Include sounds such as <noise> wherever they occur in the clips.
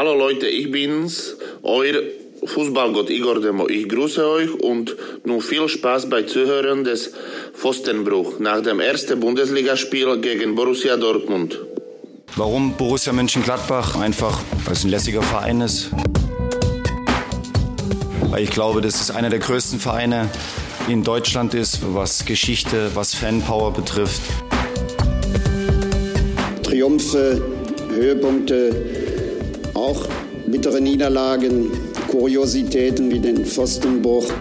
Hallo Leute, ich bin's, euer Fußballgott Igor Demo. Ich grüße euch und nun viel Spaß bei Zuhören des Pfostenbruch nach dem ersten Bundesligaspiel gegen Borussia Dortmund. Warum Borussia Mönchengladbach? Einfach, weil es ein lässiger Verein ist. Weil ich glaube, das ist einer der größten Vereine in Deutschland ist, was Geschichte, was Fanpower betrifft. Triumphe, Höhepunkte, auch bittere Niederlagen, Kuriositäten wie den Pfostenbruch.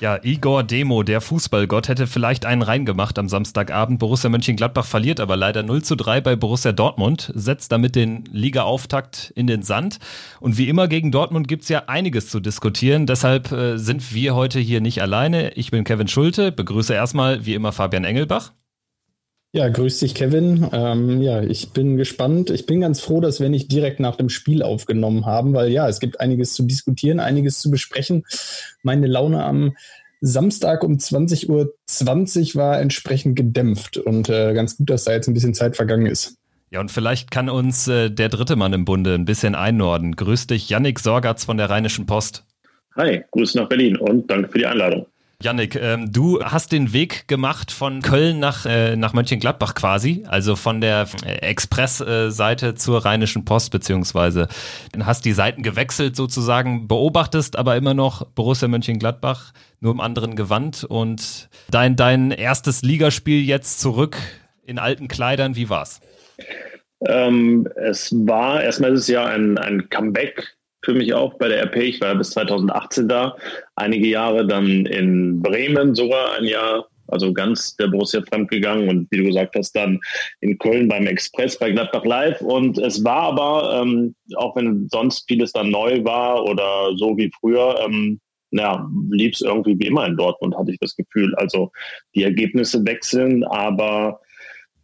Ja, Igor Demo, der Fußballgott, hätte vielleicht einen reingemacht am Samstagabend. Borussia Mönchengladbach verliert aber leider 0 zu 3 bei Borussia Dortmund, setzt damit den Ligaauftakt in den Sand. Und wie immer gegen Dortmund gibt es ja einiges zu diskutieren. Deshalb äh, sind wir heute hier nicht alleine. Ich bin Kevin Schulte, begrüße erstmal wie immer Fabian Engelbach. Ja, grüß dich, Kevin. Ähm, ja, ich bin gespannt. Ich bin ganz froh, dass wir nicht direkt nach dem Spiel aufgenommen haben, weil ja, es gibt einiges zu diskutieren, einiges zu besprechen. Meine Laune am Samstag um 20.20 Uhr 20 war entsprechend gedämpft und äh, ganz gut, dass da jetzt ein bisschen Zeit vergangen ist. Ja, und vielleicht kann uns äh, der dritte Mann im Bunde ein bisschen einnorden. Grüß dich, Yannick Sorgatz von der Rheinischen Post. Hi, Grüß nach Berlin und danke für die Einladung. Yannick, ähm, du hast den Weg gemacht von Köln nach, äh, nach Mönchengladbach quasi, also von der äh, Express-Seite zur Rheinischen Post, beziehungsweise hast die Seiten gewechselt sozusagen, beobachtest aber immer noch Borussia Mönchengladbach, nur im anderen Gewand und dein, dein erstes Ligaspiel jetzt zurück in alten Kleidern, wie war's? Ähm, es war, erstmal ist es ja ein, ein Comeback für mich auch bei der RP. Ich war ja bis 2018 da, einige Jahre dann in Bremen sogar ein Jahr, also ganz der Borussia fremdgegangen und wie du gesagt hast, dann in Köln beim Express bei Gladbach Live. Und es war aber, ähm, auch wenn sonst vieles dann neu war oder so wie früher, ähm, ja, lief es irgendwie wie immer in Dortmund, hatte ich das Gefühl. Also die Ergebnisse wechseln, aber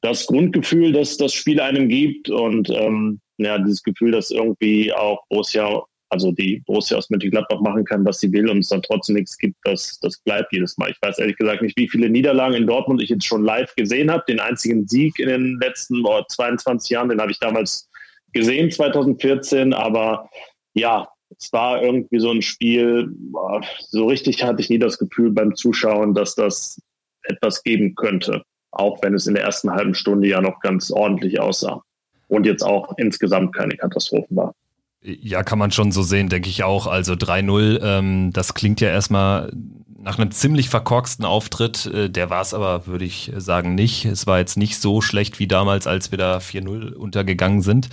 das Grundgefühl, dass das Spiel einem gibt und ähm, ja, dieses Gefühl, dass irgendwie auch Borussia, also die Borussia aus Mönchengladbach machen kann, was sie will und es dann trotzdem nichts gibt, das, das bleibt jedes Mal. Ich weiß ehrlich gesagt nicht, wie viele Niederlagen in Dortmund ich jetzt schon live gesehen habe. Den einzigen Sieg in den letzten oh, 22 Jahren, den habe ich damals gesehen, 2014, aber ja, es war irgendwie so ein Spiel, so richtig hatte ich nie das Gefühl beim Zuschauen, dass das etwas geben könnte, auch wenn es in der ersten halben Stunde ja noch ganz ordentlich aussah und jetzt auch insgesamt keine Katastrophe war. Ja, kann man schon so sehen, denke ich auch. Also 3-0, ähm, das klingt ja erstmal nach einem ziemlich verkorksten Auftritt. Äh, der war es aber, würde ich sagen, nicht. Es war jetzt nicht so schlecht wie damals, als wir da 4-0 untergegangen sind.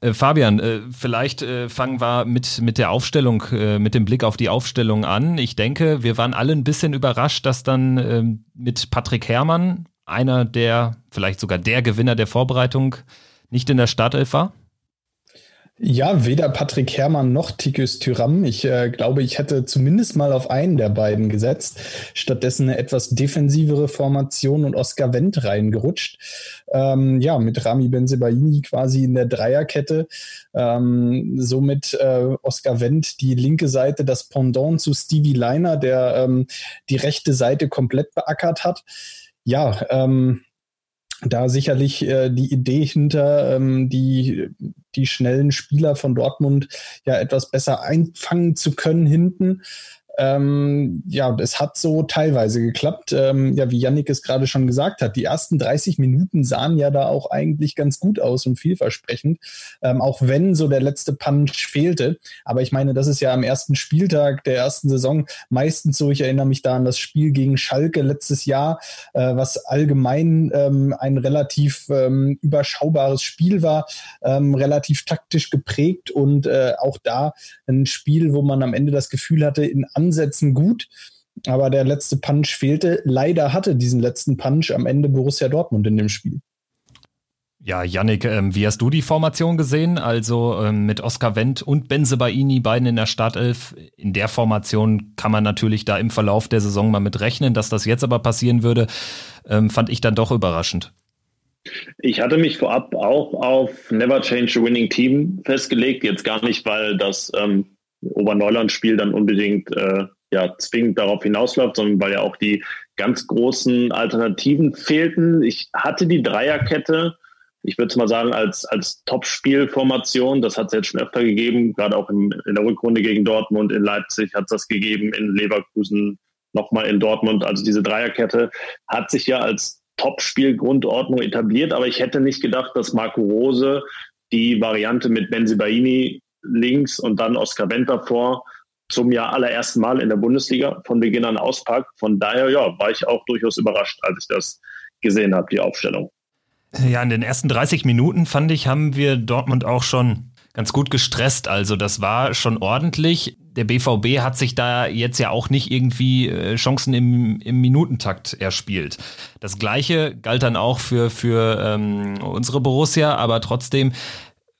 Äh, Fabian, äh, vielleicht äh, fangen wir mit, mit der Aufstellung, äh, mit dem Blick auf die Aufstellung an. Ich denke, wir waren alle ein bisschen überrascht, dass dann ähm, mit Patrick Herrmann, einer der, vielleicht sogar der Gewinner der Vorbereitung, nicht in der Startelf war? Ja, weder Patrick Herrmann noch Tikus Tyram. Ich äh, glaube, ich hätte zumindest mal auf einen der beiden gesetzt. Stattdessen eine etwas defensivere Formation und Oscar Wendt reingerutscht. Ähm, ja, mit Rami Benzebaini quasi in der Dreierkette. Ähm, somit äh, Oscar Wendt die linke Seite, das Pendant zu Stevie Leiner, der ähm, die rechte Seite komplett beackert hat. Ja, ähm, da sicherlich äh, die Idee hinter, ähm, die, die schnellen Spieler von Dortmund ja etwas besser einfangen zu können hinten. Ähm, ja, es hat so teilweise geklappt. Ähm, ja, wie Yannick es gerade schon gesagt hat, die ersten 30 Minuten sahen ja da auch eigentlich ganz gut aus und vielversprechend, ähm, auch wenn so der letzte Punch fehlte. Aber ich meine, das ist ja am ersten Spieltag der ersten Saison meistens so. Ich erinnere mich da an das Spiel gegen Schalke letztes Jahr, äh, was allgemein ähm, ein relativ ähm, überschaubares Spiel war, ähm, relativ taktisch geprägt und äh, auch da ein Spiel, wo man am Ende das Gefühl hatte, in Ansätzen gut, aber der letzte Punch fehlte. Leider hatte diesen letzten Punch am Ende Borussia Dortmund in dem Spiel. Ja, Yannick, ähm, wie hast du die Formation gesehen? Also ähm, mit Oskar Wendt und Benze Baini, beiden in der Startelf. In der Formation kann man natürlich da im Verlauf der Saison mal mit rechnen, dass das jetzt aber passieren würde, ähm, fand ich dann doch überraschend. Ich hatte mich vorab auch auf Never Change a Winning Team festgelegt. Jetzt gar nicht, weil das ähm, Oberneuland-Spiel dann unbedingt äh, ja, zwingend darauf hinausläuft, sondern weil ja auch die ganz großen Alternativen fehlten. Ich hatte die Dreierkette ich würde mal sagen, als, als Top-Spielformation. Das hat es jetzt schon öfter gegeben, gerade auch in, in der Rückrunde gegen Dortmund, in Leipzig hat es das gegeben, in Leverkusen, nochmal in Dortmund. Also diese Dreierkette hat sich ja als Top-Spielgrundordnung etabliert, aber ich hätte nicht gedacht, dass Marco Rose die Variante mit Benzibaini links und dann Oscar Wendt davor zum ja allerersten Mal in der Bundesliga von Beginn an auspackt. Von daher ja, war ich auch durchaus überrascht, als ich das gesehen habe, die Aufstellung. Ja, in den ersten 30 Minuten fand ich, haben wir Dortmund auch schon ganz gut gestresst. Also das war schon ordentlich. Der BVB hat sich da jetzt ja auch nicht irgendwie äh, Chancen im, im Minutentakt erspielt. Das gleiche galt dann auch für, für ähm, unsere Borussia, aber trotzdem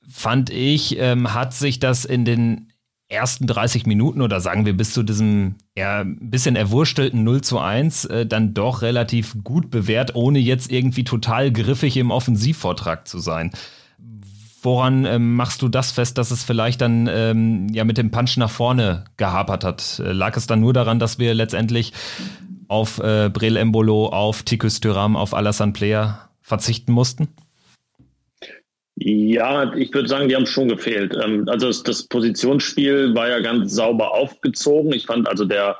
fand ich, ähm, hat sich das in den ersten 30 Minuten oder sagen wir bis zu diesem eher ein bisschen erwurstelten 0 zu 1 äh, dann doch relativ gut bewährt, ohne jetzt irgendwie total griffig im Offensivvortrag zu sein. Woran ähm, machst du das fest, dass es vielleicht dann ähm, ja mit dem Punch nach vorne gehapert hat? Äh, lag es dann nur daran, dass wir letztendlich auf äh, Brel Embolo, auf Tikus Thuram, auf Alassane Player verzichten mussten? Ja, ich würde sagen, die haben schon gefehlt. Ähm, also das, Positionsspiel war ja ganz sauber aufgezogen. Ich fand also der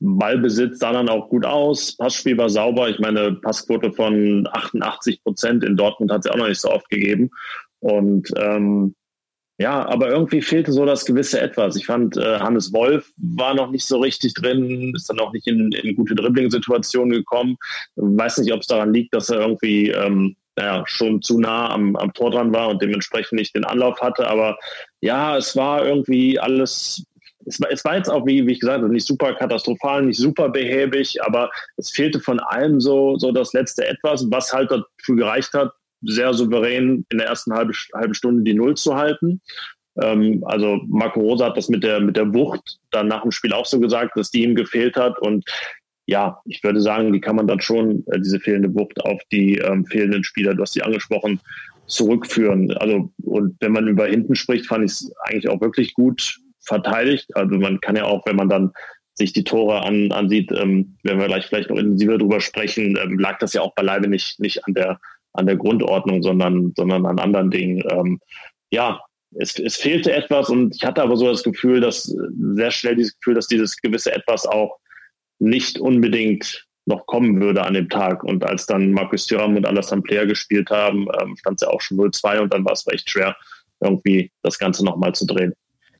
Ballbesitz sah dann auch gut aus. Passspiel war sauber. Ich meine, Passquote von 88 Prozent in Dortmund hat es auch noch nicht so oft gegeben. Und ähm, ja, aber irgendwie fehlte so das gewisse Etwas. Ich fand, äh, Hannes Wolf war noch nicht so richtig drin, ist dann auch nicht in, in gute Dribbling-Situationen gekommen. Weiß nicht, ob es daran liegt, dass er irgendwie ähm, naja, schon zu nah am, am Tor dran war und dementsprechend nicht den Anlauf hatte. Aber ja, es war irgendwie alles es war, es war jetzt auch, wie, wie ich gesagt habe, nicht super katastrophal, nicht super behäbig, aber es fehlte von allem so, so das letzte Etwas, was halt dafür gereicht hat, sehr souverän in der ersten halben, halben Stunde die Null zu halten. Ähm, also Marco Rosa hat das mit der, mit der Wucht dann nach dem Spiel auch so gesagt, dass die ihm gefehlt hat. Und ja, ich würde sagen, die kann man dann schon, äh, diese fehlende Wucht auf die ähm, fehlenden Spieler, du hast die angesprochen, zurückführen. Also, und wenn man über hinten spricht, fand ich es eigentlich auch wirklich gut verteidigt. Also man kann ja auch, wenn man dann sich die Tore an, ansieht, ähm, wenn wir gleich vielleicht noch intensiver drüber sprechen, ähm, lag das ja auch beileibe nicht, nicht an der, an der Grundordnung, sondern, sondern an anderen Dingen. Ähm, ja, es, es fehlte etwas und ich hatte aber so das Gefühl, dass sehr schnell dieses Gefühl, dass dieses gewisse Etwas auch nicht unbedingt noch kommen würde an dem Tag. Und als dann Markus Thuram und Alassane Player gespielt haben, ähm, stand es ja auch schon 0-2 und dann war es recht schwer, irgendwie das Ganze nochmal zu drehen.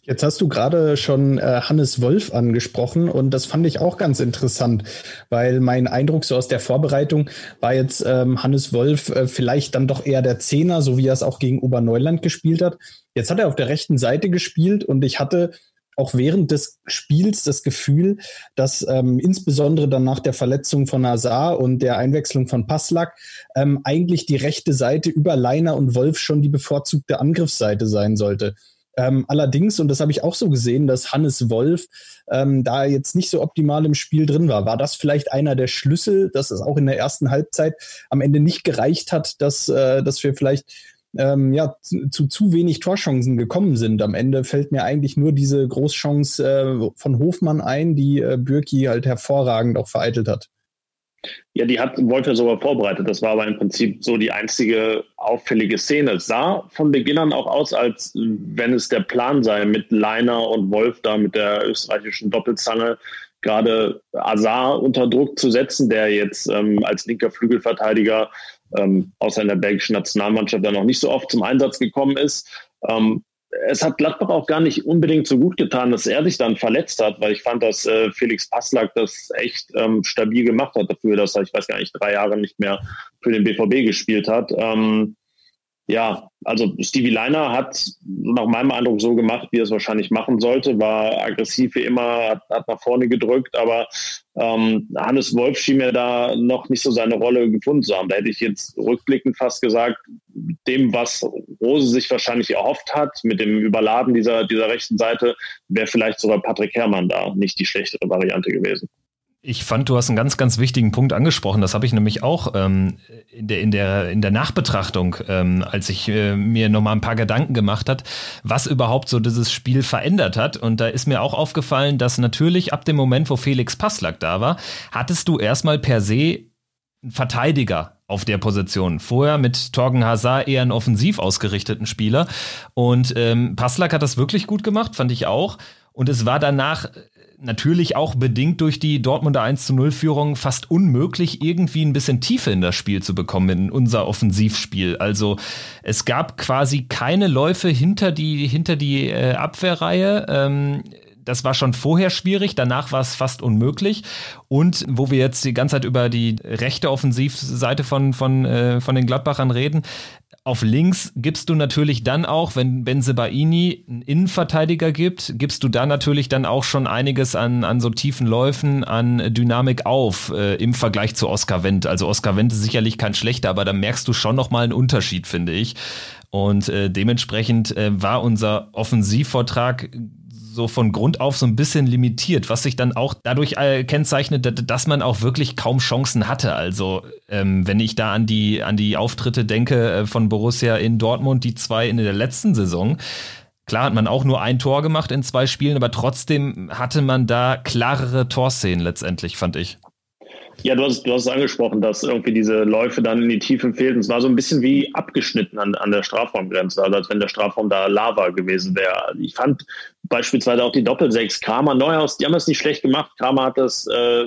Jetzt hast du gerade schon äh, Hannes Wolf angesprochen und das fand ich auch ganz interessant, weil mein Eindruck so aus der Vorbereitung war jetzt ähm, Hannes Wolf äh, vielleicht dann doch eher der Zehner, so wie er es auch gegen Oberneuland gespielt hat. Jetzt hat er auf der rechten Seite gespielt und ich hatte auch während des Spiels das Gefühl, dass ähm, insbesondere dann nach der Verletzung von Hazard und der Einwechslung von Passlack ähm, eigentlich die rechte Seite über Leiner und Wolf schon die bevorzugte Angriffsseite sein sollte. Ähm, allerdings, und das habe ich auch so gesehen, dass Hannes Wolf ähm, da jetzt nicht so optimal im Spiel drin war. War das vielleicht einer der Schlüssel, dass es auch in der ersten Halbzeit am Ende nicht gereicht hat, dass, äh, dass wir vielleicht ähm, ja, zu, zu, zu wenig Torchancen gekommen sind. Am Ende fällt mir eigentlich nur diese Großchance äh, von Hofmann ein, die äh, Bürki halt hervorragend auch vereitelt hat. Ja, die hat Wolf ja sogar vorbereitet. Das war aber im Prinzip so die einzige auffällige Szene. Es sah von Beginn an auch aus, als wenn es der Plan sei, mit Leiner und Wolf da mit der österreichischen Doppelzange gerade Azar unter Druck zu setzen, der jetzt ähm, als linker Flügelverteidiger ähm, außer in der belgischen Nationalmannschaft dann noch nicht so oft zum Einsatz gekommen ist. Ähm, es hat Gladbach auch gar nicht unbedingt so gut getan, dass er sich dann verletzt hat, weil ich fand, dass äh, Felix Passlack das echt ähm, stabil gemacht hat dafür, dass er, ich weiß gar nicht, drei Jahre nicht mehr für den BVB gespielt hat. Ähm, ja, also Stevie Leiner hat nach meinem Eindruck so gemacht, wie er es wahrscheinlich machen sollte, war aggressiv wie immer, hat, hat nach vorne gedrückt, aber ähm, Hannes Wolf schien mir da noch nicht so seine Rolle gefunden zu haben. Da hätte ich jetzt rückblickend fast gesagt, dem, was Rose sich wahrscheinlich erhofft hat, mit dem Überladen dieser, dieser rechten Seite, wäre vielleicht sogar Patrick Herrmann da nicht die schlechtere Variante gewesen. Ich fand, du hast einen ganz, ganz wichtigen Punkt angesprochen. Das habe ich nämlich auch ähm, in, der, in, der, in der Nachbetrachtung, ähm, als ich äh, mir nochmal ein paar Gedanken gemacht hat, was überhaupt so dieses Spiel verändert hat. Und da ist mir auch aufgefallen, dass natürlich ab dem Moment, wo Felix Passlack da war, hattest du erstmal per se einen Verteidiger auf der Position. Vorher mit Torgen Hazard eher einen offensiv ausgerichteten Spieler. Und ähm, Passlack hat das wirklich gut gemacht, fand ich auch. Und es war danach natürlich auch bedingt durch die Dortmunder 1 zu 0 Führung fast unmöglich, irgendwie ein bisschen Tiefe in das Spiel zu bekommen, in unser Offensivspiel. Also es gab quasi keine Läufe hinter die, hinter die äh, Abwehrreihe. Ähm, das war schon vorher schwierig, danach war es fast unmöglich. Und wo wir jetzt die ganze Zeit über die rechte Offensivseite von, von, äh, von den Gladbachern reden, auf links gibst du natürlich dann auch, wenn Benzebaini einen Innenverteidiger gibt, gibst du da natürlich dann auch schon einiges an, an so tiefen Läufen, an Dynamik auf äh, im Vergleich zu Oscar Wendt. Also Oscar Wendt ist sicherlich kein schlechter, aber da merkst du schon nochmal einen Unterschied, finde ich. Und äh, dementsprechend äh, war unser Offensivvortrag so von Grund auf so ein bisschen limitiert, was sich dann auch dadurch äh, kennzeichnet, dass man auch wirklich kaum Chancen hatte. Also ähm, wenn ich da an die an die Auftritte denke äh, von Borussia in Dortmund, die zwei in der letzten Saison, Klar hat man auch nur ein Tor gemacht in zwei Spielen, aber trotzdem hatte man da klarere Torszenen letztendlich, fand ich. Ja, du hast, du hast es angesprochen, dass irgendwie diese Läufe dann in die Tiefen fehlten. Es war so ein bisschen wie abgeschnitten an, an der Strafraumgrenze, also als wenn der Strafraum da Lava gewesen wäre. Ich fand beispielsweise auch die Doppelsechs, Kramer, Neuhaus, die haben das nicht schlecht gemacht. Kramer hat das äh,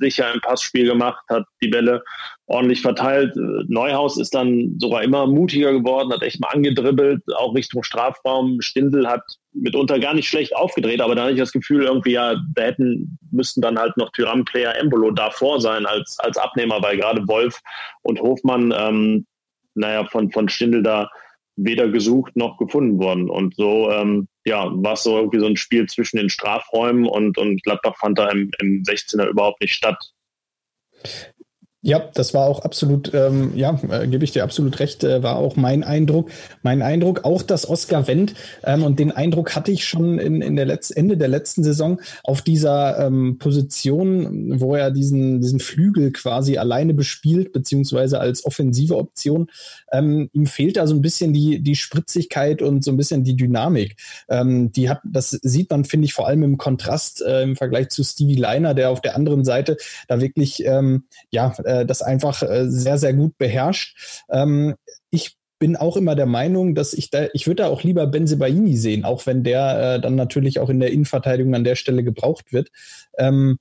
sicher im Passspiel gemacht, hat die Bälle ordentlich verteilt. Neuhaus ist dann sogar immer mutiger geworden, hat echt mal angedribbelt, auch Richtung Strafraum. Stindl hat mitunter gar nicht schlecht aufgedreht, aber da hatte ich das Gefühl, irgendwie, ja, da hätten, müssten dann halt noch Tyram, Player, Embolo davor sein als, als Abnehmer, weil gerade Wolf und Hofmann, ähm, naja, von, von Stindl da weder gesucht noch gefunden worden. Und so, ähm, ja, war es so irgendwie so ein Spiel zwischen den Strafräumen und, und Gladbach fand da im, im 16er überhaupt nicht statt. Ja, das war auch absolut, ähm, ja, äh, gebe ich dir absolut recht, äh, war auch mein Eindruck. Mein Eindruck, auch dass Oscar Wendt, ähm, und den Eindruck hatte ich schon in, in der Letz-, Ende der letzten Saison, auf dieser ähm, Position, wo er diesen, diesen Flügel quasi alleine bespielt, beziehungsweise als offensive Option, ähm, ihm fehlt da so ein bisschen die, die Spritzigkeit und so ein bisschen die Dynamik. Ähm, die hat, das sieht man, finde ich, vor allem im Kontrast äh, im Vergleich zu Stevie Leiner, der auf der anderen Seite da wirklich, ähm, ja, äh, das einfach äh, sehr, sehr gut beherrscht. Ähm, ich bin auch immer der Meinung, dass ich da, ich würde da auch lieber Benzebaini sehen, auch wenn der äh, dann natürlich auch in der Innenverteidigung an der Stelle gebraucht wird. Ähm,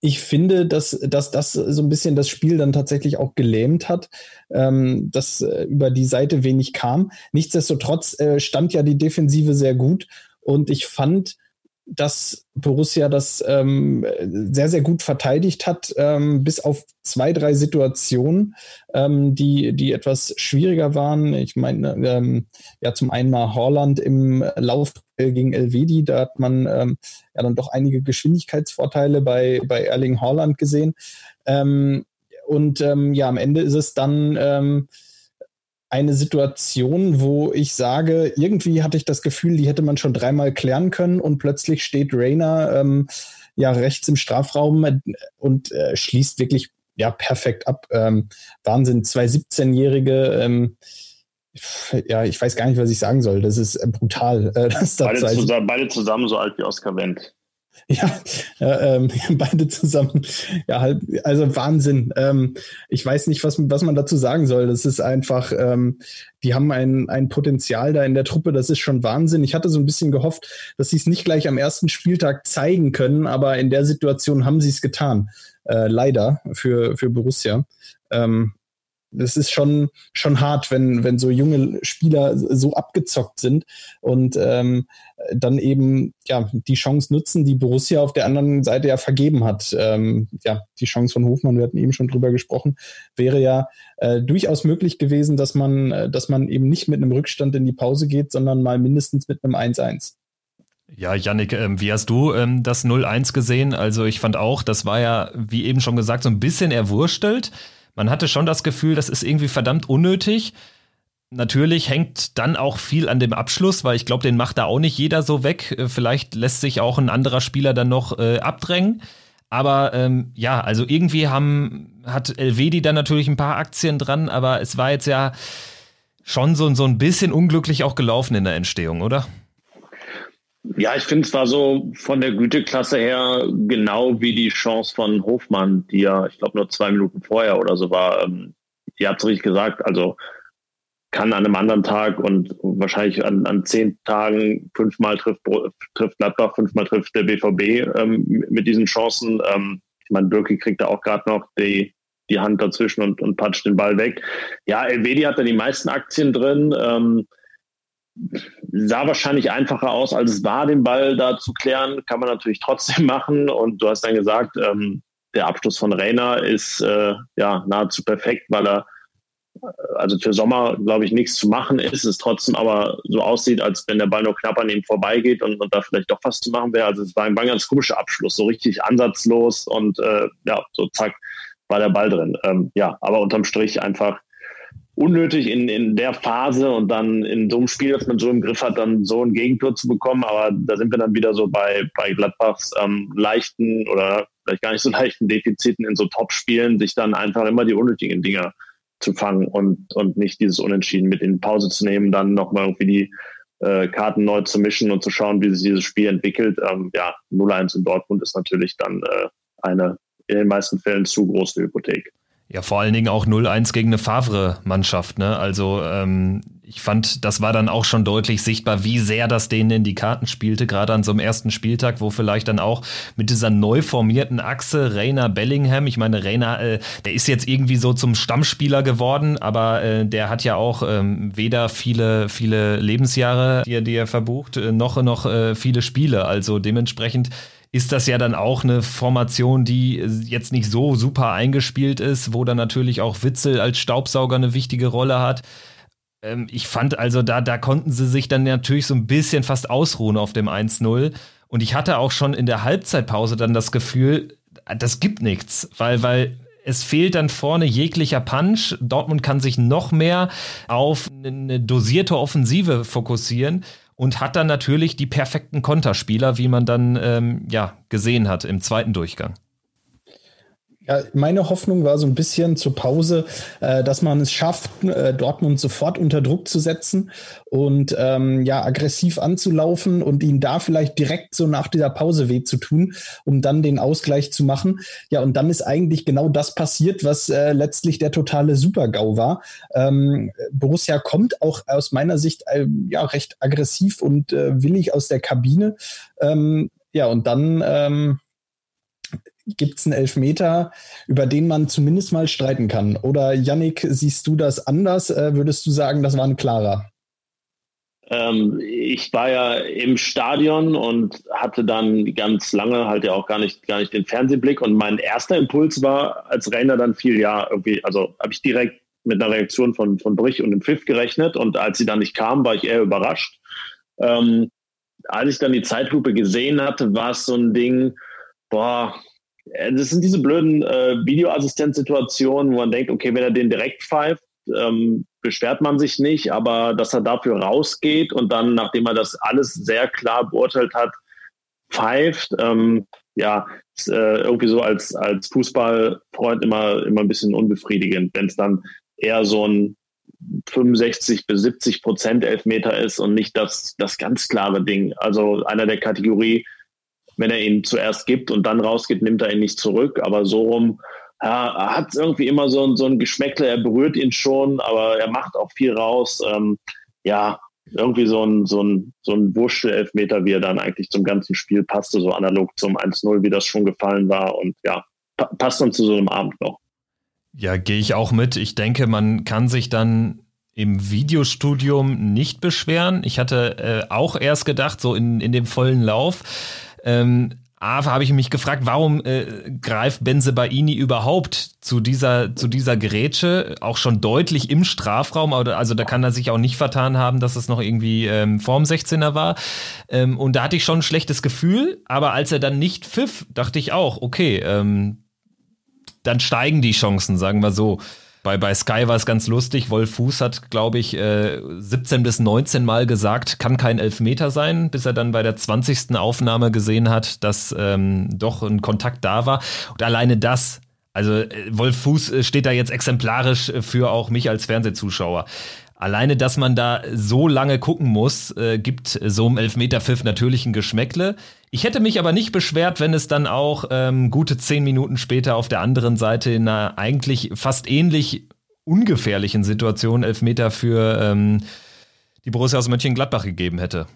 ich finde, dass, dass das so ein bisschen das Spiel dann tatsächlich auch gelähmt hat, ähm, dass äh, über die Seite wenig kam. Nichtsdestotrotz äh, stand ja die Defensive sehr gut und ich fand, dass Borussia das ähm, sehr, sehr gut verteidigt hat, ähm, bis auf zwei, drei Situationen, ähm, die, die etwas schwieriger waren. Ich meine, ähm, ja, zum einen mal Horland im Lauf gegen Elvedi, da hat man ähm, ja dann doch einige Geschwindigkeitsvorteile bei, bei Erling Horland gesehen. Ähm, und ja, am Ende ist es dann eine Situation, wo ich sage, irgendwie hatte ich das Gefühl, die hätte man schon dreimal klären können und plötzlich steht Rainer ähm, ja rechts im Strafraum und äh, schließt wirklich ja perfekt ab. Ähm, Wahnsinn, zwei 17-Jährige. Ähm, ja, ich weiß gar nicht, was ich sagen soll. Das ist äh, brutal. Äh, <laughs> das beide, zusammen, beide zusammen so alt wie Oscar Wendt. Ja, äh, ähm, <laughs> beide zusammen. Ja, halt, also Wahnsinn. Ähm, ich weiß nicht, was, was man dazu sagen soll. Das ist einfach, ähm, die haben ein, ein Potenzial da in der Truppe, das ist schon Wahnsinn. Ich hatte so ein bisschen gehofft, dass sie es nicht gleich am ersten Spieltag zeigen können, aber in der Situation haben sie es getan. Äh, leider für, für Borussia. Ähm, das ist schon, schon hart, wenn, wenn so junge Spieler so abgezockt sind und ähm, dann eben ja die Chance nutzen, die Borussia auf der anderen Seite ja vergeben hat. Ähm, ja, die Chance von Hofmann, wir hatten eben schon drüber gesprochen, wäre ja äh, durchaus möglich gewesen, dass man, äh, dass man eben nicht mit einem Rückstand in die Pause geht, sondern mal mindestens mit einem 1-1. Ja, Yannick, ähm, wie hast du ähm, das 0-1 gesehen? Also ich fand auch, das war ja, wie eben schon gesagt, so ein bisschen erwurstelt. Man hatte schon das Gefühl, das ist irgendwie verdammt unnötig. Natürlich hängt dann auch viel an dem Abschluss, weil ich glaube, den macht da auch nicht jeder so weg. Äh, vielleicht lässt sich auch ein anderer Spieler dann noch äh, abdrängen. Aber ähm, ja, also irgendwie haben, hat Elvedi dann natürlich ein paar Aktien dran, aber es war jetzt ja schon so, so ein bisschen unglücklich auch gelaufen in der Entstehung, oder? Ja, ich finde es war so von der Güteklasse her genau wie die Chance von Hofmann, die ja, ich glaube, nur zwei Minuten vorher oder so war. Ähm, ihr habt es richtig gesagt, also kann an einem anderen Tag und wahrscheinlich an, an zehn Tagen fünfmal trifft, trifft Gladbach, fünfmal trifft der BVB ähm, mit diesen Chancen. Ähm, ich meine, Birki kriegt da auch gerade noch die, die Hand dazwischen und, und patscht den Ball weg. Ja, Elvedi hat da die meisten Aktien drin. Ähm, sah wahrscheinlich einfacher aus, als es war, den Ball da zu klären. Kann man natürlich <laughs> trotzdem machen. Und du hast dann gesagt, ähm, der Abschluss von Reiner ist äh, ja nahezu perfekt, weil er also für Sommer, glaube ich, nichts zu machen ist, es trotzdem aber so aussieht, als wenn der Ball nur knapp an ihm vorbeigeht und, und da vielleicht doch was zu machen wäre. Also es war ein, war ein ganz komischer Abschluss, so richtig ansatzlos und äh, ja, so zack, war der Ball drin. Ähm, ja, aber unterm Strich einfach unnötig in, in der Phase und dann in so einem Spiel, das man so im Griff hat, dann so ein Gegentor zu bekommen. Aber da sind wir dann wieder so bei, bei Gladbachs ähm, leichten oder vielleicht gar nicht so <laughs> leichten Defiziten in so Top-Spielen, sich dann einfach immer die unnötigen Dinger zu fangen und, und nicht dieses Unentschieden mit in Pause zu nehmen, dann nochmal irgendwie die äh, Karten neu zu mischen und zu schauen, wie sich dieses Spiel entwickelt. Ähm, ja, 0-1 in Dortmund ist natürlich dann äh, eine in den meisten Fällen zu große Hypothek. Ja, vor allen Dingen auch 0-1 gegen eine Favre-Mannschaft. Ne? Also ähm, ich fand, das war dann auch schon deutlich sichtbar, wie sehr das denen in die Karten spielte, gerade an so einem ersten Spieltag, wo vielleicht dann auch mit dieser neu formierten Achse Rainer Bellingham, ich meine, Rainer, äh, der ist jetzt irgendwie so zum Stammspieler geworden, aber äh, der hat ja auch ähm, weder viele, viele Lebensjahre, die er, die er verbucht, äh, noch, noch äh, viele Spiele. Also dementsprechend ist das ja dann auch eine Formation, die jetzt nicht so super eingespielt ist, wo dann natürlich auch Witzel als Staubsauger eine wichtige Rolle hat. Ähm, ich fand also, da, da konnten sie sich dann natürlich so ein bisschen fast ausruhen auf dem 1-0. Und ich hatte auch schon in der Halbzeitpause dann das Gefühl, das gibt nichts, weil, weil es fehlt dann vorne jeglicher Punch. Dortmund kann sich noch mehr auf eine dosierte Offensive fokussieren und hat dann natürlich die perfekten Konterspieler, wie man dann ähm, ja gesehen hat im zweiten Durchgang. Ja, meine Hoffnung war so ein bisschen zur Pause, äh, dass man es schafft, äh, Dortmund sofort unter Druck zu setzen und ähm, ja aggressiv anzulaufen und ihn da vielleicht direkt so nach dieser Pause weh zu tun, um dann den Ausgleich zu machen. Ja, und dann ist eigentlich genau das passiert, was äh, letztlich der totale Supergau war. Ähm, Borussia kommt auch aus meiner Sicht äh, ja recht aggressiv und äh, willig aus der Kabine. Ähm, ja, und dann ähm, gibt es einen Elfmeter, über den man zumindest mal streiten kann. Oder Yannick, siehst du das anders? Äh, würdest du sagen, das war ein klarer? Ähm, ich war ja im Stadion und hatte dann ganz lange halt ja auch gar nicht, gar nicht den Fernsehblick. Und mein erster Impuls war, als Rainer dann fiel, ja, irgendwie, also habe ich direkt mit einer Reaktion von, von Brich und dem Pfiff gerechnet. Und als sie dann nicht kam, war ich eher überrascht. Ähm, als ich dann die Zeitlupe gesehen hatte, war es so ein Ding, boah, das sind diese blöden äh, Videoassistent-Situationen, wo man denkt, okay, wenn er den direkt pfeift, ähm, beschwert man sich nicht, aber dass er dafür rausgeht und dann, nachdem er das alles sehr klar beurteilt hat, pfeift, ähm, ja, ist, äh, irgendwie so als, als Fußballfreund immer, immer ein bisschen unbefriedigend, wenn es dann eher so ein 65 bis 70 Prozent Elfmeter ist und nicht das, das ganz klare Ding. Also einer der Kategorie, wenn er ihn zuerst gibt und dann rausgeht, nimmt er ihn nicht zurück. Aber so rum ja, hat irgendwie immer so, so ein Geschmäckle, er berührt ihn schon, aber er macht auch viel raus. Ähm, ja, irgendwie so ein, so ein, so ein Wursche-Elfmeter, wie er dann eigentlich zum ganzen Spiel passte, so analog zum 1-0, wie das schon gefallen war. Und ja, pa passt dann zu so einem Abend noch. Ja, gehe ich auch mit. Ich denke, man kann sich dann im Videostudium nicht beschweren. Ich hatte äh, auch erst gedacht, so in, in dem vollen Lauf, ähm, A, habe ich mich gefragt, warum äh, greift Benzebaini überhaupt zu dieser, zu dieser Gerätsche, auch schon deutlich im Strafraum, also da kann er sich auch nicht vertan haben, dass es noch irgendwie ähm, vorm 16er war. Ähm, und da hatte ich schon ein schlechtes Gefühl, aber als er dann nicht pfiff, dachte ich auch, okay, ähm, dann steigen die Chancen, sagen wir so. Bei, bei Sky war es ganz lustig. Wolf Fuß hat, glaube ich, äh, 17 bis 19 Mal gesagt, kann kein Elfmeter sein, bis er dann bei der 20. Aufnahme gesehen hat, dass ähm, doch ein Kontakt da war. Und alleine das, also äh, Wolf Fuß äh, steht da jetzt exemplarisch für auch mich als Fernsehzuschauer. Alleine, dass man da so lange gucken muss, äh, gibt so einem Elfmeterpfiff natürlich ein Geschmäckle. Ich hätte mich aber nicht beschwert, wenn es dann auch ähm, gute zehn Minuten später auf der anderen Seite in einer eigentlich fast ähnlich ungefährlichen Situation Elfmeter für ähm, die Borussia aus Mönchengladbach gegeben hätte.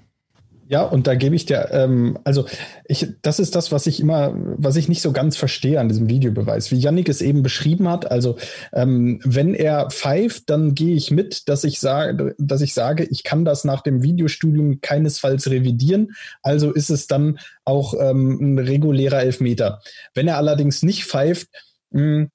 Ja, und da gebe ich dir, ähm, also ich, das ist das, was ich immer, was ich nicht so ganz verstehe an diesem Videobeweis, wie Yannick es eben beschrieben hat. Also ähm, wenn er pfeift, dann gehe ich mit, dass ich sage, dass ich sage, ich kann das nach dem Videostudium keinesfalls revidieren. Also ist es dann auch ähm, ein regulärer Elfmeter. Wenn er allerdings nicht pfeift, mh, hm,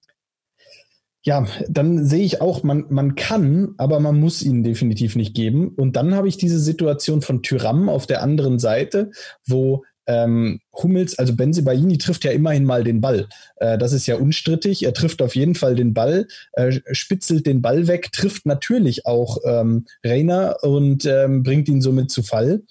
ja, dann sehe ich auch, man, man kann, aber man muss ihn definitiv nicht geben. Und dann habe ich diese Situation von Tyram auf der anderen Seite, wo ähm, Hummels, also Benzibaini trifft ja immerhin mal den Ball. Äh, das ist ja unstrittig. Er trifft auf jeden Fall den Ball, äh, spitzelt den Ball weg, trifft natürlich auch ähm, Reiner und ähm, bringt ihn somit zu Fall.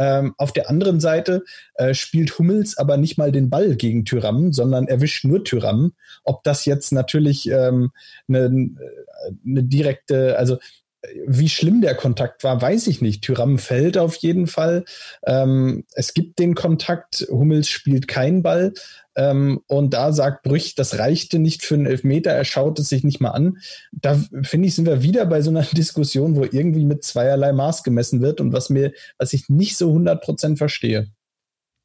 Ähm, auf der anderen Seite äh, spielt Hummels aber nicht mal den Ball gegen Tyram, sondern erwischt nur Tyram. Ob das jetzt natürlich ähm, eine, eine direkte, also wie schlimm der Kontakt war, weiß ich nicht. Tyram fällt auf jeden Fall. Ähm, es gibt den Kontakt. Hummels spielt keinen Ball. Ähm, und da sagt Brüch, das reichte nicht für einen Elfmeter. Er schaut es sich nicht mal an. Da finde ich, sind wir wieder bei so einer <laughs> Diskussion, wo irgendwie mit zweierlei Maß gemessen wird und was mir, was ich nicht so 100 Prozent verstehe.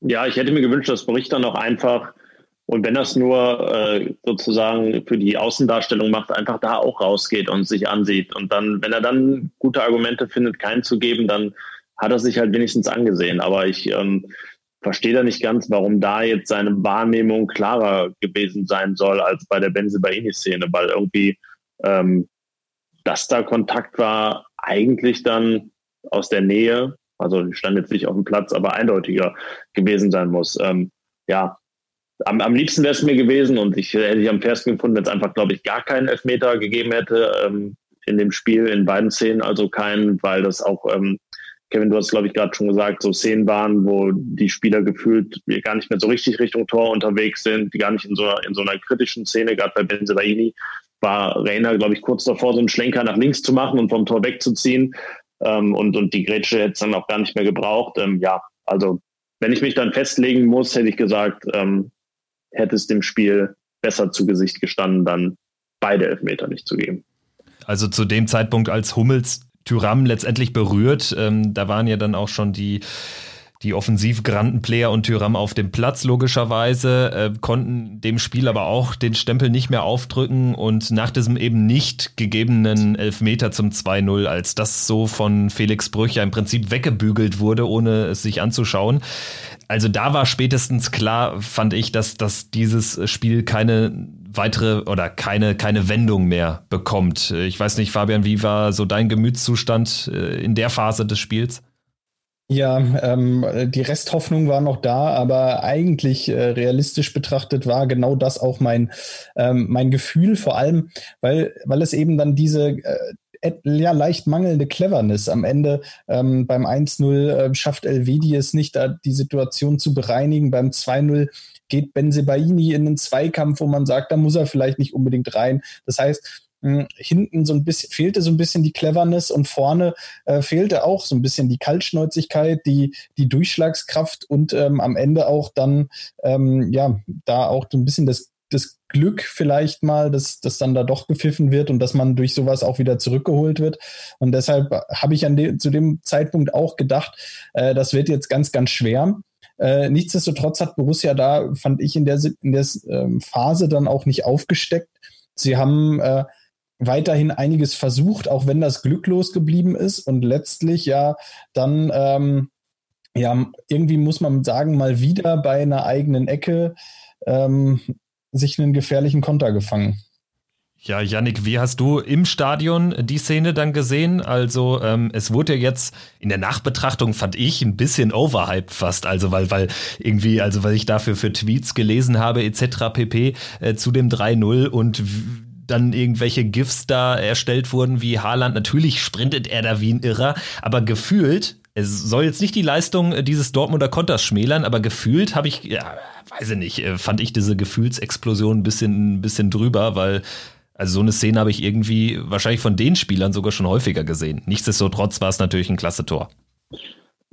Ja, ich hätte mir gewünscht, dass Brüch dann auch einfach und wenn es nur äh, sozusagen für die Außendarstellung macht, einfach da auch rausgeht und sich ansieht. Und dann, wenn er dann gute Argumente findet, keinen zu geben, dann hat er sich halt wenigstens angesehen. Aber ich ähm, verstehe da nicht ganz, warum da jetzt seine Wahrnehmung klarer gewesen sein soll als bei der Benze-Baini-Szene, weil irgendwie, ähm, dass da Kontakt war, eigentlich dann aus der Nähe, also stand jetzt nicht auf dem Platz, aber eindeutiger gewesen sein muss. Ähm, ja, am, am liebsten wäre es mir gewesen und ich hätte ich am fairsten gefunden, wenn es einfach, glaube ich, gar keinen Elfmeter gegeben hätte ähm, in dem Spiel, in beiden Szenen, also keinen, weil das auch, ähm, Kevin, du hast, glaube ich, gerade schon gesagt, so Szenen waren, wo die Spieler gefühlt gar nicht mehr so richtig Richtung Tor unterwegs sind, gar nicht in so einer, in so einer kritischen Szene, gerade bei Benzemaini, war Reiner, glaube ich, kurz davor, so einen Schlenker nach links zu machen und vom Tor wegzuziehen. Ähm, und, und die Grätsche hätte es dann auch gar nicht mehr gebraucht. Ähm, ja, also wenn ich mich dann festlegen muss, hätte ich gesagt, ähm, hätte es dem Spiel besser zu Gesicht gestanden, dann beide Elfmeter nicht zu geben. Also zu dem Zeitpunkt, als Hummels Tyram letztendlich berührt, ähm, da waren ja dann auch schon die die offensiv geranten Player und Tyram auf dem Platz logischerweise, äh, konnten dem Spiel aber auch den Stempel nicht mehr aufdrücken und nach diesem eben nicht gegebenen Elfmeter zum 2-0, als das so von Felix Brüch ja im Prinzip weggebügelt wurde, ohne es sich anzuschauen, also da war spätestens klar, fand ich, dass, dass dieses Spiel keine weitere oder keine, keine Wendung mehr bekommt. Ich weiß nicht, Fabian, wie war so dein Gemütszustand äh, in der Phase des Spiels? Ja, ähm, die Resthoffnung war noch da, aber eigentlich äh, realistisch betrachtet war genau das auch mein, ähm, mein Gefühl, vor allem, weil, weil es eben dann diese, äh, ja, leicht mangelnde Cleverness. Am Ende ähm, beim 1-0 äh, schafft Elvedi es nicht, da die Situation zu bereinigen. Beim 2-0 geht Benzebaini in einen Zweikampf, wo man sagt, da muss er vielleicht nicht unbedingt rein. Das heißt, mh, hinten so ein bisschen fehlte so ein bisschen die Cleverness und vorne äh, fehlte auch so ein bisschen die Kaltschnäuzigkeit, die, die Durchschlagskraft und ähm, am Ende auch dann ähm, ja da auch so ein bisschen das Glück vielleicht mal, dass das dann da doch gepfiffen wird und dass man durch sowas auch wieder zurückgeholt wird. Und deshalb habe ich an de zu dem Zeitpunkt auch gedacht, äh, das wird jetzt ganz, ganz schwer. Äh, nichtsdestotrotz hat Borussia da, fand ich, in der, in der ähm, Phase dann auch nicht aufgesteckt. Sie haben äh, weiterhin einiges versucht, auch wenn das glücklos geblieben ist und letztlich ja dann ähm, ja irgendwie muss man sagen mal wieder bei einer eigenen Ecke ähm, sich einen gefährlichen Konter gefangen. Ja, Yannick, wie hast du im Stadion die Szene dann gesehen? Also ähm, es wurde ja jetzt in der Nachbetrachtung fand ich ein bisschen overhyped fast, also weil weil irgendwie also weil ich dafür für Tweets gelesen habe etc. pp äh, zu dem 3-0 und dann irgendwelche GIFs da erstellt wurden wie Haaland. Natürlich sprintet er da wie ein Irrer, aber gefühlt es soll jetzt nicht die Leistung dieses Dortmunder Konters schmälern, aber gefühlt habe ich, ja, weiß ich nicht, äh, fand ich diese Gefühlsexplosion ein bisschen, ein bisschen drüber, weil Also so eine Szene habe ich irgendwie wahrscheinlich von den Spielern sogar schon häufiger gesehen. Nichtsdestotrotz war es natürlich ein klasse Tor.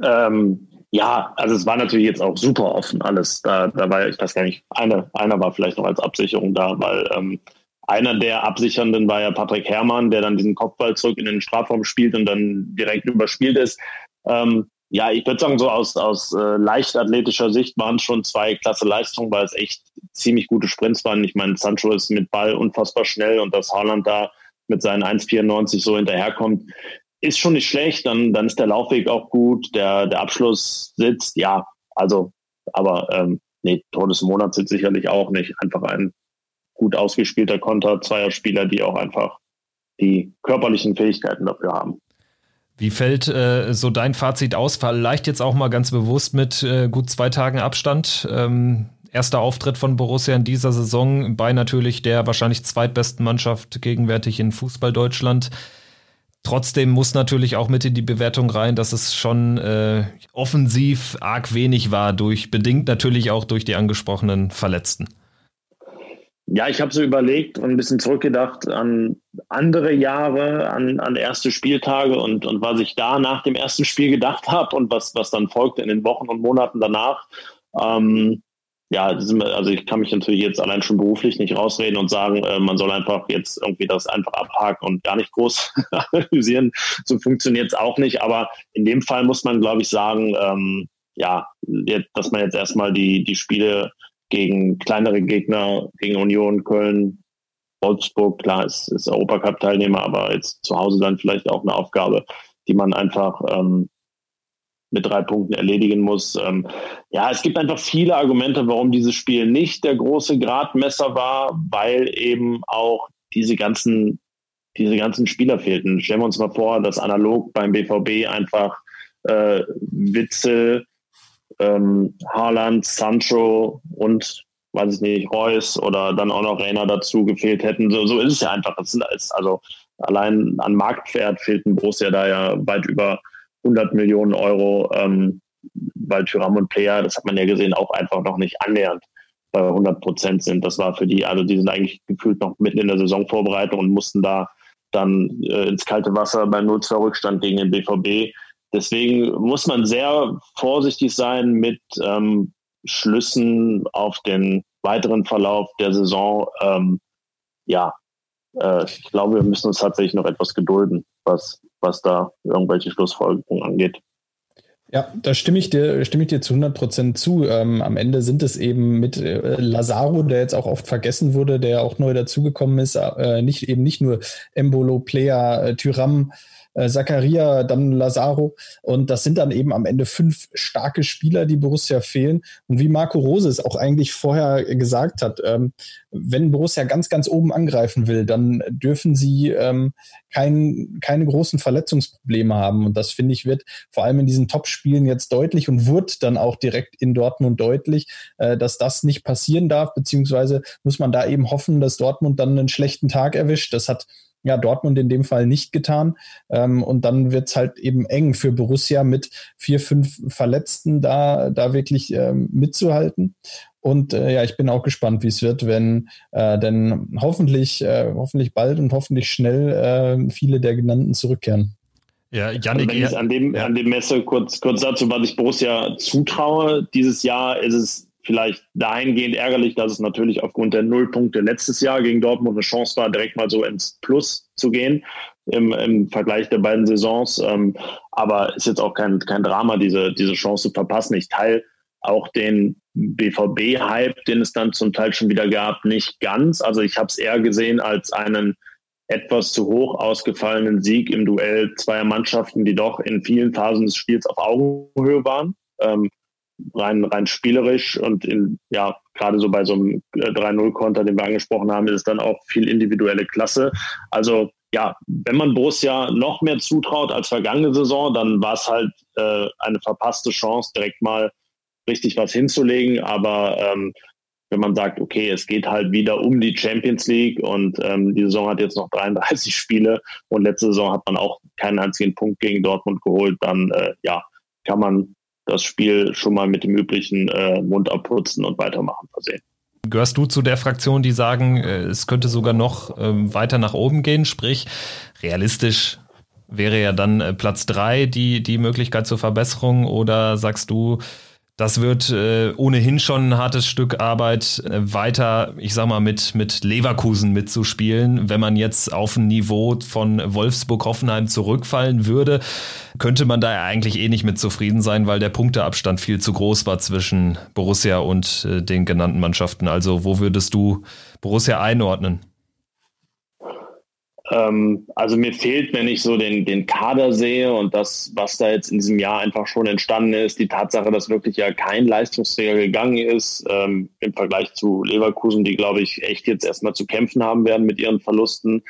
Ähm, ja, also es war natürlich jetzt auch super offen alles. Da, da war, ich weiß gar nicht, eine, einer war vielleicht noch als Absicherung da, weil ähm, einer der Absichernden war ja Patrick Herrmann, der dann diesen Kopfball zurück in den Strafraum spielt und dann direkt überspielt ist. Ähm, ja, ich würde sagen, so aus, aus äh, leichtathletischer Sicht waren es schon zwei klasse Leistungen, weil es echt ziemlich gute Sprints waren. Ich meine, Sancho ist mit Ball unfassbar schnell und dass Haaland da mit seinen 1,94 so hinterherkommt, ist schon nicht schlecht. Dann, dann ist der Laufweg auch gut, der, der Abschluss sitzt, ja, also, aber ähm, nee, Tor des Monats sitzt sicherlich auch nicht. Einfach ein gut ausgespielter Konter, zweier Spieler, die auch einfach die körperlichen Fähigkeiten dafür haben. Wie fällt äh, so dein Fazit aus? Vielleicht jetzt auch mal ganz bewusst mit äh, gut zwei Tagen Abstand. Ähm, erster Auftritt von Borussia in dieser Saison bei natürlich der wahrscheinlich zweitbesten Mannschaft gegenwärtig in Fußball Deutschland. Trotzdem muss natürlich auch mit in die Bewertung rein, dass es schon äh, offensiv arg wenig war, durch bedingt natürlich auch durch die angesprochenen Verletzten. Ja, ich habe so überlegt und ein bisschen zurückgedacht an andere Jahre, an, an erste Spieltage und, und was ich da nach dem ersten Spiel gedacht habe und was, was dann folgte in den Wochen und Monaten danach. Ähm, ja, also ich kann mich natürlich jetzt allein schon beruflich nicht rausreden und sagen, äh, man soll einfach jetzt irgendwie das einfach abhaken und gar nicht groß <laughs> analysieren. So funktioniert es auch nicht. Aber in dem Fall muss man, glaube ich, sagen, ähm, ja, dass man jetzt erstmal die, die Spiele gegen kleinere Gegner, gegen Union, Köln, Wolfsburg, klar, ist, ist Europacup-Teilnehmer, aber jetzt zu Hause dann vielleicht auch eine Aufgabe, die man einfach ähm, mit drei Punkten erledigen muss. Ähm, ja, es gibt einfach viele Argumente, warum dieses Spiel nicht der große Gradmesser war, weil eben auch diese ganzen, diese ganzen Spieler fehlten. Stellen wir uns mal vor, dass analog beim BVB einfach äh, Witzel, ähm, Haaland, Sancho und weiß ich nicht, Reus oder dann auch noch Rainer dazu gefehlt hätten. So, so ist es ja einfach. Das sind, also allein an Marktwert fehlten Borussia da ja weit über 100 Millionen Euro, ähm, weil Tyram und Player, das hat man ja gesehen, auch einfach noch nicht annähernd bei 100 Prozent sind. Das war für die, also die sind eigentlich gefühlt noch mitten in der Saisonvorbereitung und mussten da dann äh, ins kalte Wasser bei 0-2 Rückstand gegen den BVB. Deswegen muss man sehr vorsichtig sein mit ähm, Schlüssen auf den weiteren Verlauf der Saison. Ähm, ja, äh, ich glaube, wir müssen uns tatsächlich noch etwas gedulden, was, was da irgendwelche Schlussfolgerungen angeht. Ja, da stimme ich dir, stimme ich dir zu 100 Prozent zu. Ähm, am Ende sind es eben mit äh, Lazaro, der jetzt auch oft vergessen wurde, der auch neu dazugekommen ist, äh, nicht eben nicht nur Embolo, Player, äh, Tyram, äh, Zakaria, dann Lazaro. Und das sind dann eben am Ende fünf starke Spieler, die Borussia fehlen. Und wie Marco Rose es auch eigentlich vorher gesagt hat, ähm, wenn Borussia ganz, ganz oben angreifen will, dann dürfen sie ähm, kein, keine großen Verletzungsprobleme haben. Und das finde ich wird vor allem in diesen Top-Spielen jetzt deutlich und wird dann auch direkt in Dortmund deutlich, äh, dass das nicht passieren darf, beziehungsweise muss man da eben hoffen, dass Dortmund dann einen schlechten Tag erwischt. Das hat ja, Dortmund in dem Fall nicht getan. Ähm, und dann wird's halt eben eng für Borussia mit vier, fünf Verletzten da, da wirklich ähm, mitzuhalten. Und äh, ja, ich bin auch gespannt, wie es wird, wenn äh, denn hoffentlich, äh, hoffentlich bald und hoffentlich schnell äh, viele der genannten zurückkehren. Ja, Janik, wenn ich an dem, ja. an dem Messe kurz, kurz dazu, was ich Borussia zutraue, dieses Jahr ist es vielleicht dahingehend ärgerlich, dass es natürlich aufgrund der Nullpunkte letztes Jahr gegen Dortmund eine Chance war, direkt mal so ins Plus zu gehen im, im Vergleich der beiden Saisons. Ähm, aber ist jetzt auch kein, kein Drama, diese, diese Chance zu verpassen. Ich teile auch den BVB-Hype, den es dann zum Teil schon wieder gab, nicht ganz. Also ich habe es eher gesehen als einen etwas zu hoch ausgefallenen Sieg im Duell zweier Mannschaften, die doch in vielen Phasen des Spiels auf Augenhöhe waren. Ähm, rein, rein spielerisch und in, ja, gerade so bei so einem 3-0-Konter, den wir angesprochen haben, ist es dann auch viel individuelle Klasse. Also ja, wenn man Borussia noch mehr zutraut als vergangene Saison, dann war es halt äh, eine verpasste Chance, direkt mal richtig was hinzulegen. Aber ähm, wenn man sagt, okay, es geht halt wieder um die Champions League und ähm, die Saison hat jetzt noch 33 Spiele und letzte Saison hat man auch keinen einzigen Punkt gegen Dortmund geholt, dann äh, ja, kann man das Spiel schon mal mit dem üblichen äh, Mund abputzen und weitermachen versehen. Gehörst du zu der Fraktion, die sagen, äh, es könnte sogar noch ähm, weiter nach oben gehen? Sprich, realistisch wäre ja dann äh, Platz drei die, die Möglichkeit zur Verbesserung oder sagst du, das wird äh, ohnehin schon ein hartes Stück Arbeit, äh, weiter, ich sag mal, mit, mit Leverkusen mitzuspielen. Wenn man jetzt auf ein Niveau von Wolfsburg-Hoffenheim zurückfallen würde, könnte man da ja eigentlich eh nicht mit zufrieden sein, weil der Punkteabstand viel zu groß war zwischen Borussia und äh, den genannten Mannschaften. Also, wo würdest du Borussia einordnen? Ähm, also mir fehlt, wenn ich so den, den Kader sehe und das, was da jetzt in diesem Jahr einfach schon entstanden ist, die Tatsache, dass wirklich ja kein Leistungsträger gegangen ist, ähm, im Vergleich zu Leverkusen, die, glaube ich, echt jetzt erstmal zu kämpfen haben werden mit ihren Verlusten.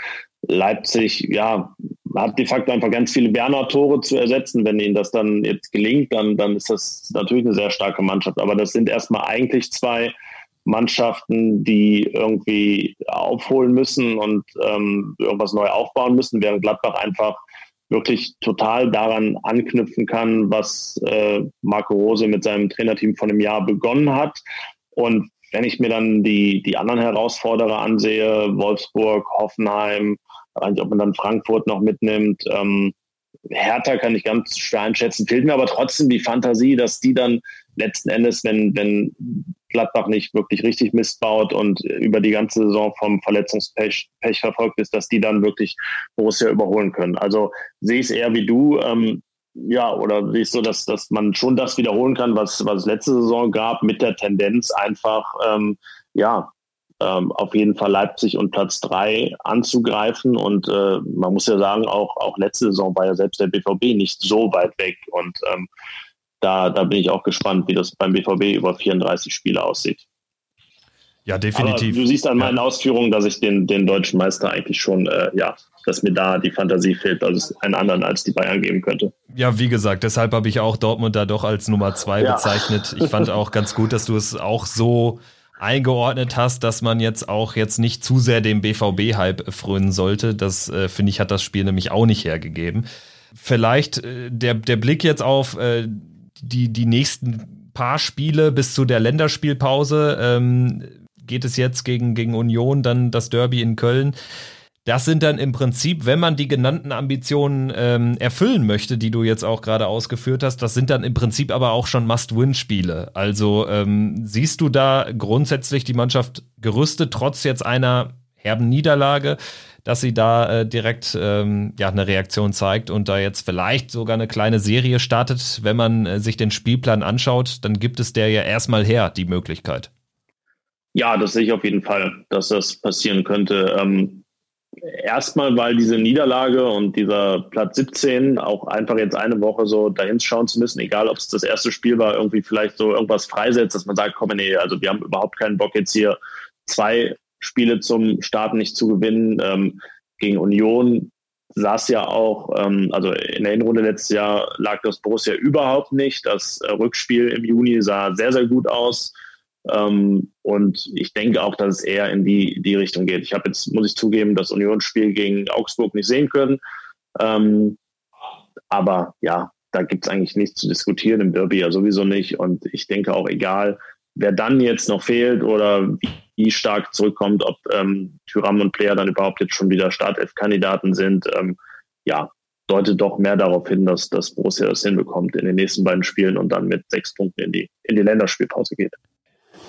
Leipzig, ja, hat de facto einfach ganz viele Werner-Tore zu ersetzen. Wenn ihnen das dann jetzt gelingt, dann, dann ist das natürlich eine sehr starke Mannschaft. Aber das sind erstmal eigentlich zwei Mannschaften, die irgendwie aufholen müssen und ähm, irgendwas neu aufbauen müssen, während Gladbach einfach wirklich total daran anknüpfen kann, was äh, Marco Rose mit seinem Trainerteam von einem Jahr begonnen hat. Und wenn ich mir dann die, die anderen Herausforderer ansehe, Wolfsburg, Hoffenheim, ob man dann Frankfurt noch mitnimmt, ähm, Hertha kann ich ganz schwer einschätzen, fehlt mir aber trotzdem die Fantasie, dass die dann letzten Endes, wenn, wenn Gladbach nicht wirklich richtig Mist baut und über die ganze Saison vom Verletzungspech Pech verfolgt ist, dass die dann wirklich Borussia überholen können. Also sehe ich es eher wie du, ähm, ja, oder sehe ich so, dass, dass man schon das wiederholen kann, was, was es letzte Saison gab, mit der Tendenz einfach, ähm, ja, ähm, auf jeden Fall Leipzig und Platz drei anzugreifen. Und äh, man muss ja sagen, auch, auch letzte Saison war ja selbst der BVB nicht so weit weg. Und ähm, da, da bin ich auch gespannt, wie das beim BVB über 34 Spiele aussieht. Ja, definitiv. Aber du siehst an meinen ja. Ausführungen, dass ich den, den deutschen Meister eigentlich schon, äh, ja, dass mir da die Fantasie fehlt, dass es einen anderen als die Bayern geben könnte. Ja, wie gesagt, deshalb habe ich auch Dortmund da doch als Nummer zwei ja. bezeichnet. Ich fand auch ganz gut, dass du es auch so eingeordnet hast, dass man jetzt auch jetzt nicht zu sehr dem BVB-Hype frönen sollte. Das, äh, finde ich, hat das Spiel nämlich auch nicht hergegeben. Vielleicht äh, der, der Blick jetzt auf äh, die, die nächsten paar Spiele bis zu der Länderspielpause ähm, geht es jetzt gegen, gegen Union, dann das Derby in Köln. Das sind dann im Prinzip, wenn man die genannten Ambitionen ähm, erfüllen möchte, die du jetzt auch gerade ausgeführt hast, das sind dann im Prinzip aber auch schon Must-Win-Spiele. Also ähm, siehst du da grundsätzlich die Mannschaft gerüstet, trotz jetzt einer herben Niederlage? Dass sie da äh, direkt ähm, ja eine Reaktion zeigt und da jetzt vielleicht sogar eine kleine Serie startet. Wenn man äh, sich den Spielplan anschaut, dann gibt es der ja erstmal her, die Möglichkeit. Ja, das sehe ich auf jeden Fall, dass das passieren könnte. Ähm, erstmal, weil diese Niederlage und dieser Platz 17 auch einfach jetzt eine Woche so dahin schauen zu müssen, egal ob es das erste Spiel war, irgendwie vielleicht so irgendwas freisetzt, dass man sagt, komm, nee, also wir haben überhaupt keinen Bock jetzt hier zwei Spiele zum Start nicht zu gewinnen. Ähm, gegen Union es ja auch, ähm, also in der Hinrunde letztes Jahr lag das Borussia überhaupt nicht. Das äh, Rückspiel im Juni sah sehr, sehr gut aus. Ähm, und ich denke auch, dass es eher in die, die Richtung geht. Ich habe jetzt, muss ich zugeben, das Unionsspiel gegen Augsburg nicht sehen können. Ähm, aber ja, da gibt es eigentlich nichts zu diskutieren im Derby ja sowieso nicht. Und ich denke auch, egal, wer dann jetzt noch fehlt oder wie, stark zurückkommt, ob ähm, Tyram und Player dann überhaupt jetzt schon wieder Startelf-Kandidaten sind, ähm, ja, deutet doch mehr darauf hin, dass, dass Borussia das hinbekommt in den nächsten beiden Spielen und dann mit sechs Punkten in die, in die Länderspielpause geht.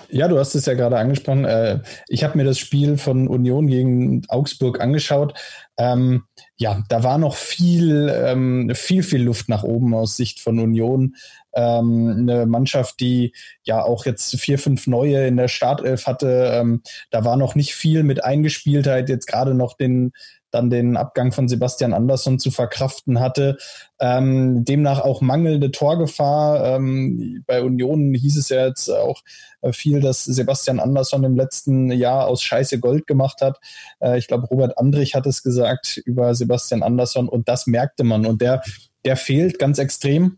Ja, du hast es ja gerade angesprochen. Äh, ich habe mir das Spiel von Union gegen Augsburg angeschaut. Ähm, ja, da war noch viel, ähm, viel, viel Luft nach oben aus Sicht von Union. Ähm, eine Mannschaft, die ja auch jetzt vier, fünf neue in der Startelf hatte. Ähm, da war noch nicht viel mit Eingespieltheit, jetzt gerade noch den dann den Abgang von Sebastian Andersson zu verkraften hatte. Ähm, demnach auch mangelnde Torgefahr. Ähm, bei Union hieß es ja jetzt auch äh, viel, dass Sebastian Andersson im letzten Jahr aus Scheiße Gold gemacht hat. Äh, ich glaube, Robert Andrich hat es gesagt über Sebastian Andersson und das merkte man. Und der, der fehlt ganz extrem.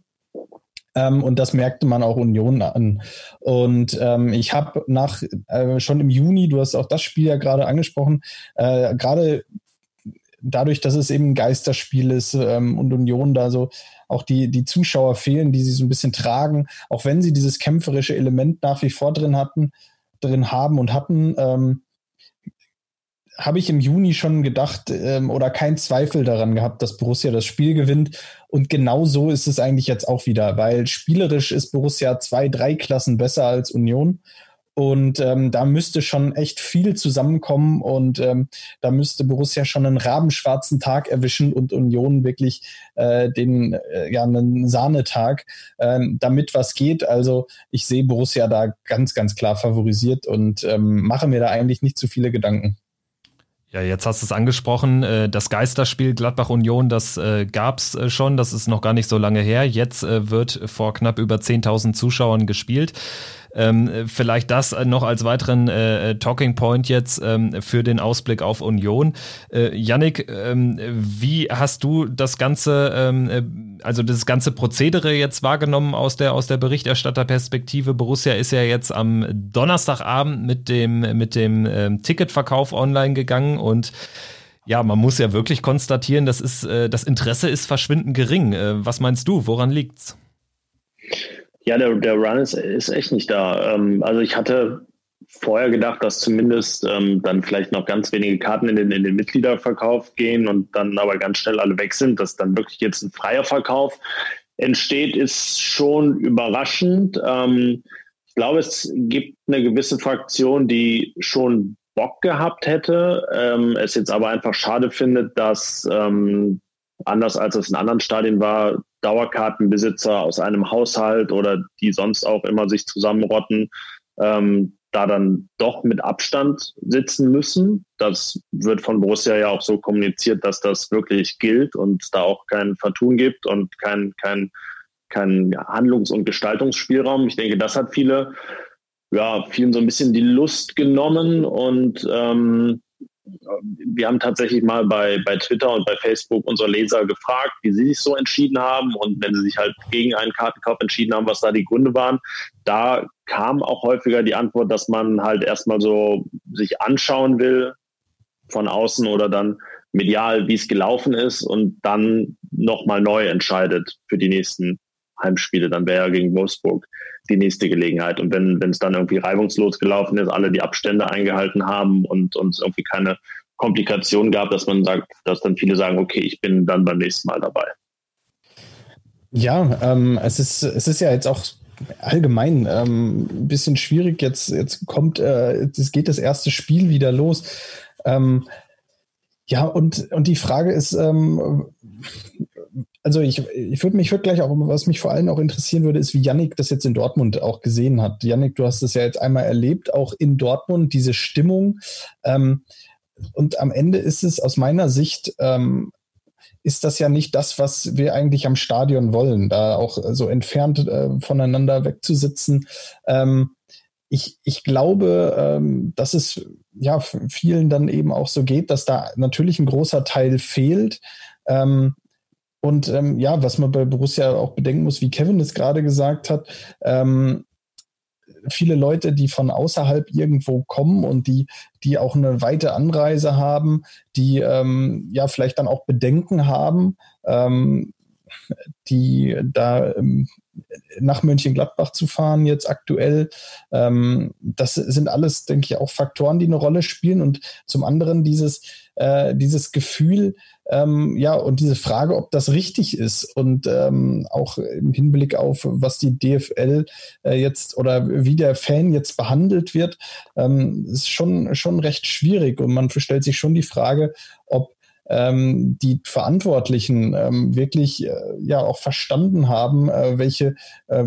Ähm, und das merkte man auch Union an. Und ähm, ich habe nach äh, schon im Juni, du hast auch das Spiel ja gerade angesprochen, äh, gerade dadurch, dass es eben ein Geisterspiel ist ähm, und Union da so auch die, die Zuschauer fehlen, die sie so ein bisschen tragen, auch wenn sie dieses kämpferische Element nach wie vor drin hatten, drin haben und hatten, ähm, habe ich im Juni schon gedacht ähm, oder kein Zweifel daran gehabt, dass Borussia das Spiel gewinnt. Und genau so ist es eigentlich jetzt auch wieder, weil spielerisch ist Borussia zwei, drei Klassen besser als Union. Und ähm, da müsste schon echt viel zusammenkommen und ähm, da müsste Borussia schon einen rabenschwarzen Tag erwischen und Union wirklich äh, den äh, ja einen Sahnetag, ähm, damit was geht. Also ich sehe Borussia da ganz, ganz klar favorisiert und ähm, mache mir da eigentlich nicht zu viele Gedanken. Ja, jetzt hast du es angesprochen, äh, das Geisterspiel Gladbach-Union, das äh, gab es äh, schon, das ist noch gar nicht so lange her. Jetzt wird vor knapp über 10.000 Zuschauern gespielt. Ähm, vielleicht das noch als weiteren äh, Talking Point jetzt ähm, für den Ausblick auf Union. Äh, Yannick, ähm, wie hast du das ganze, ähm, äh, also das ganze Prozedere jetzt wahrgenommen aus der, aus der Berichterstatterperspektive? Borussia ist ja jetzt am Donnerstagabend mit dem, mit dem ähm, Ticketverkauf online gegangen und ja, man muss ja wirklich konstatieren, das ist, äh, das Interesse ist verschwindend gering. Äh, was meinst du? Woran liegt's? Ja, der, der Run ist, ist echt nicht da. Ähm, also ich hatte vorher gedacht, dass zumindest ähm, dann vielleicht noch ganz wenige Karten in den, in den Mitgliederverkauf gehen und dann aber ganz schnell alle weg sind, dass dann wirklich jetzt ein freier Verkauf entsteht, ist schon überraschend. Ähm, ich glaube, es gibt eine gewisse Fraktion, die schon Bock gehabt hätte, ähm, es jetzt aber einfach schade findet, dass ähm, anders als es in anderen Stadien war, Dauerkartenbesitzer aus einem Haushalt oder die sonst auch immer sich zusammenrotten, ähm, da dann doch mit Abstand sitzen müssen. Das wird von Borussia ja auch so kommuniziert, dass das wirklich gilt und da auch kein Vertun gibt und kein, kein, kein Handlungs- und Gestaltungsspielraum. Ich denke, das hat viele, ja, vielen so ein bisschen die Lust genommen und ähm, wir haben tatsächlich mal bei, bei Twitter und bei Facebook unsere Leser gefragt, wie sie sich so entschieden haben und wenn sie sich halt gegen einen Kartenkauf entschieden haben, was da die Gründe waren. Da kam auch häufiger die Antwort, dass man halt erstmal so sich anschauen will von außen oder dann medial, wie es gelaufen ist und dann nochmal neu entscheidet für die nächsten Heimspiele. Dann wäre ja gegen Wolfsburg die nächste Gelegenheit. Und wenn es dann irgendwie reibungslos gelaufen ist, alle die Abstände eingehalten haben und uns irgendwie keine Komplikationen gab, dass man sagt, dass dann viele sagen, okay, ich bin dann beim nächsten Mal dabei. Ja, ähm, es ist es ist ja jetzt auch allgemein ähm, ein bisschen schwierig. Jetzt jetzt kommt äh, es geht das erste Spiel wieder los. Ähm, ja, und, und die Frage ist, ähm, also ich, ich würde mich würd gleich auch, was mich vor allem auch interessieren würde, ist, wie Yannick das jetzt in Dortmund auch gesehen hat. Yannick, du hast es ja jetzt einmal erlebt, auch in Dortmund, diese Stimmung. Ähm, und am Ende ist es aus meiner Sicht, ähm, ist das ja nicht das, was wir eigentlich am Stadion wollen, da auch so entfernt äh, voneinander wegzusitzen. Ähm, ich, ich glaube, ähm, dass es ja vielen dann eben auch so geht, dass da natürlich ein großer Teil fehlt. Ähm, und ähm, ja, was man bei Borussia auch bedenken muss, wie Kevin es gerade gesagt hat, ähm, viele Leute, die von außerhalb irgendwo kommen und die, die auch eine weite Anreise haben, die ähm, ja vielleicht dann auch Bedenken haben, ähm, die da ähm, nach Mönchengladbach zu fahren jetzt aktuell. Ähm, das sind alles, denke ich, auch Faktoren, die eine Rolle spielen. Und zum anderen dieses, äh, dieses Gefühl, ähm, ja, und diese Frage, ob das richtig ist und ähm, auch im Hinblick auf, was die DFL äh, jetzt oder wie der Fan jetzt behandelt wird, ähm, ist schon, schon recht schwierig. Und man stellt sich schon die Frage, ob ähm, die Verantwortlichen ähm, wirklich äh, ja auch verstanden haben, äh, welche äh,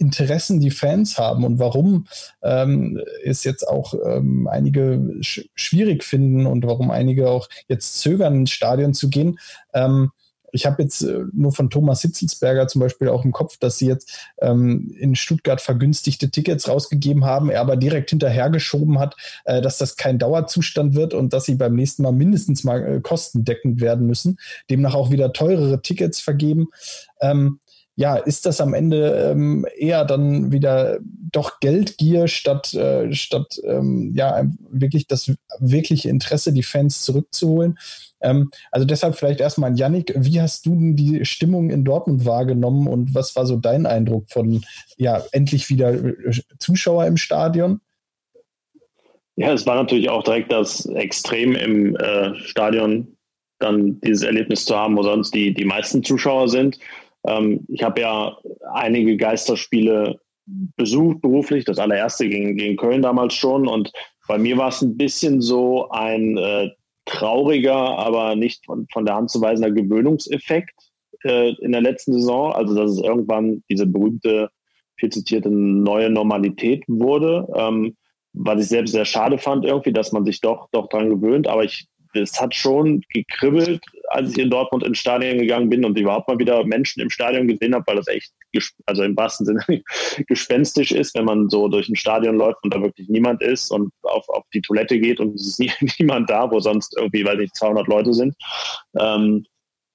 Interessen die Fans haben und warum ähm, es jetzt auch ähm, einige sch schwierig finden und warum einige auch jetzt zögern, ins Stadion zu gehen. Ähm, ich habe jetzt äh, nur von Thomas Hitzelsberger zum Beispiel auch im Kopf, dass sie jetzt ähm, in Stuttgart vergünstigte Tickets rausgegeben haben, er aber direkt hinterhergeschoben hat, äh, dass das kein Dauerzustand wird und dass sie beim nächsten Mal mindestens mal äh, kostendeckend werden müssen, demnach auch wieder teurere Tickets vergeben. Ähm, ja, ist das am Ende ähm, eher dann wieder doch Geldgier statt, äh, statt ähm, ja, wirklich das wirkliche Interesse, die Fans zurückzuholen. Ähm, also deshalb vielleicht erstmal an Yannick, wie hast du denn die Stimmung in Dortmund wahrgenommen und was war so dein Eindruck von ja, endlich wieder äh, Zuschauer im Stadion? Ja, es war natürlich auch direkt das Extrem im äh, Stadion, dann dieses Erlebnis zu haben, wo sonst die, die meisten Zuschauer sind. Ähm, ich habe ja einige Geisterspiele besucht beruflich, das allererste gegen, gegen Köln damals schon. Und bei mir war es ein bisschen so ein äh, trauriger, aber nicht von, von der Hand zu weisender Gewöhnungseffekt äh, in der letzten Saison. Also, dass es irgendwann diese berühmte, viel zitierte neue Normalität wurde. Ähm, was ich selbst sehr schade fand irgendwie, dass man sich doch, doch dran gewöhnt. Aber ich, es hat schon gekribbelt, als ich in Dortmund ins Stadion gegangen bin und überhaupt mal wieder Menschen im Stadion gesehen habe, weil das echt, also im wahrsten Sinne <laughs> gespenstisch ist, wenn man so durch ein Stadion läuft und da wirklich niemand ist und auf, auf die Toilette geht und es ist nie, <laughs> niemand da, wo sonst irgendwie, weil nicht 200 Leute sind. Ähm,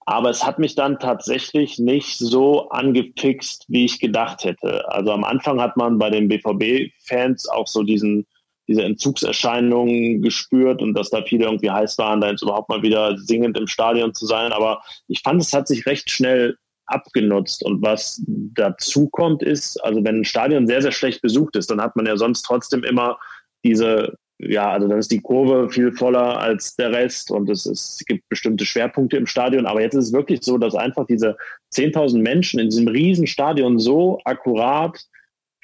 aber es hat mich dann tatsächlich nicht so angefixt, wie ich gedacht hätte. Also am Anfang hat man bei den BVB-Fans auch so diesen diese Entzugserscheinungen gespürt und dass da viele irgendwie heiß waren, da jetzt überhaupt mal wieder singend im Stadion zu sein. Aber ich fand, es hat sich recht schnell abgenutzt. Und was dazu kommt, ist, also wenn ein Stadion sehr, sehr schlecht besucht ist, dann hat man ja sonst trotzdem immer diese, ja, also dann ist die Kurve viel voller als der Rest und es, ist, es gibt bestimmte Schwerpunkte im Stadion. Aber jetzt ist es wirklich so, dass einfach diese 10.000 Menschen in diesem riesen Stadion so akkurat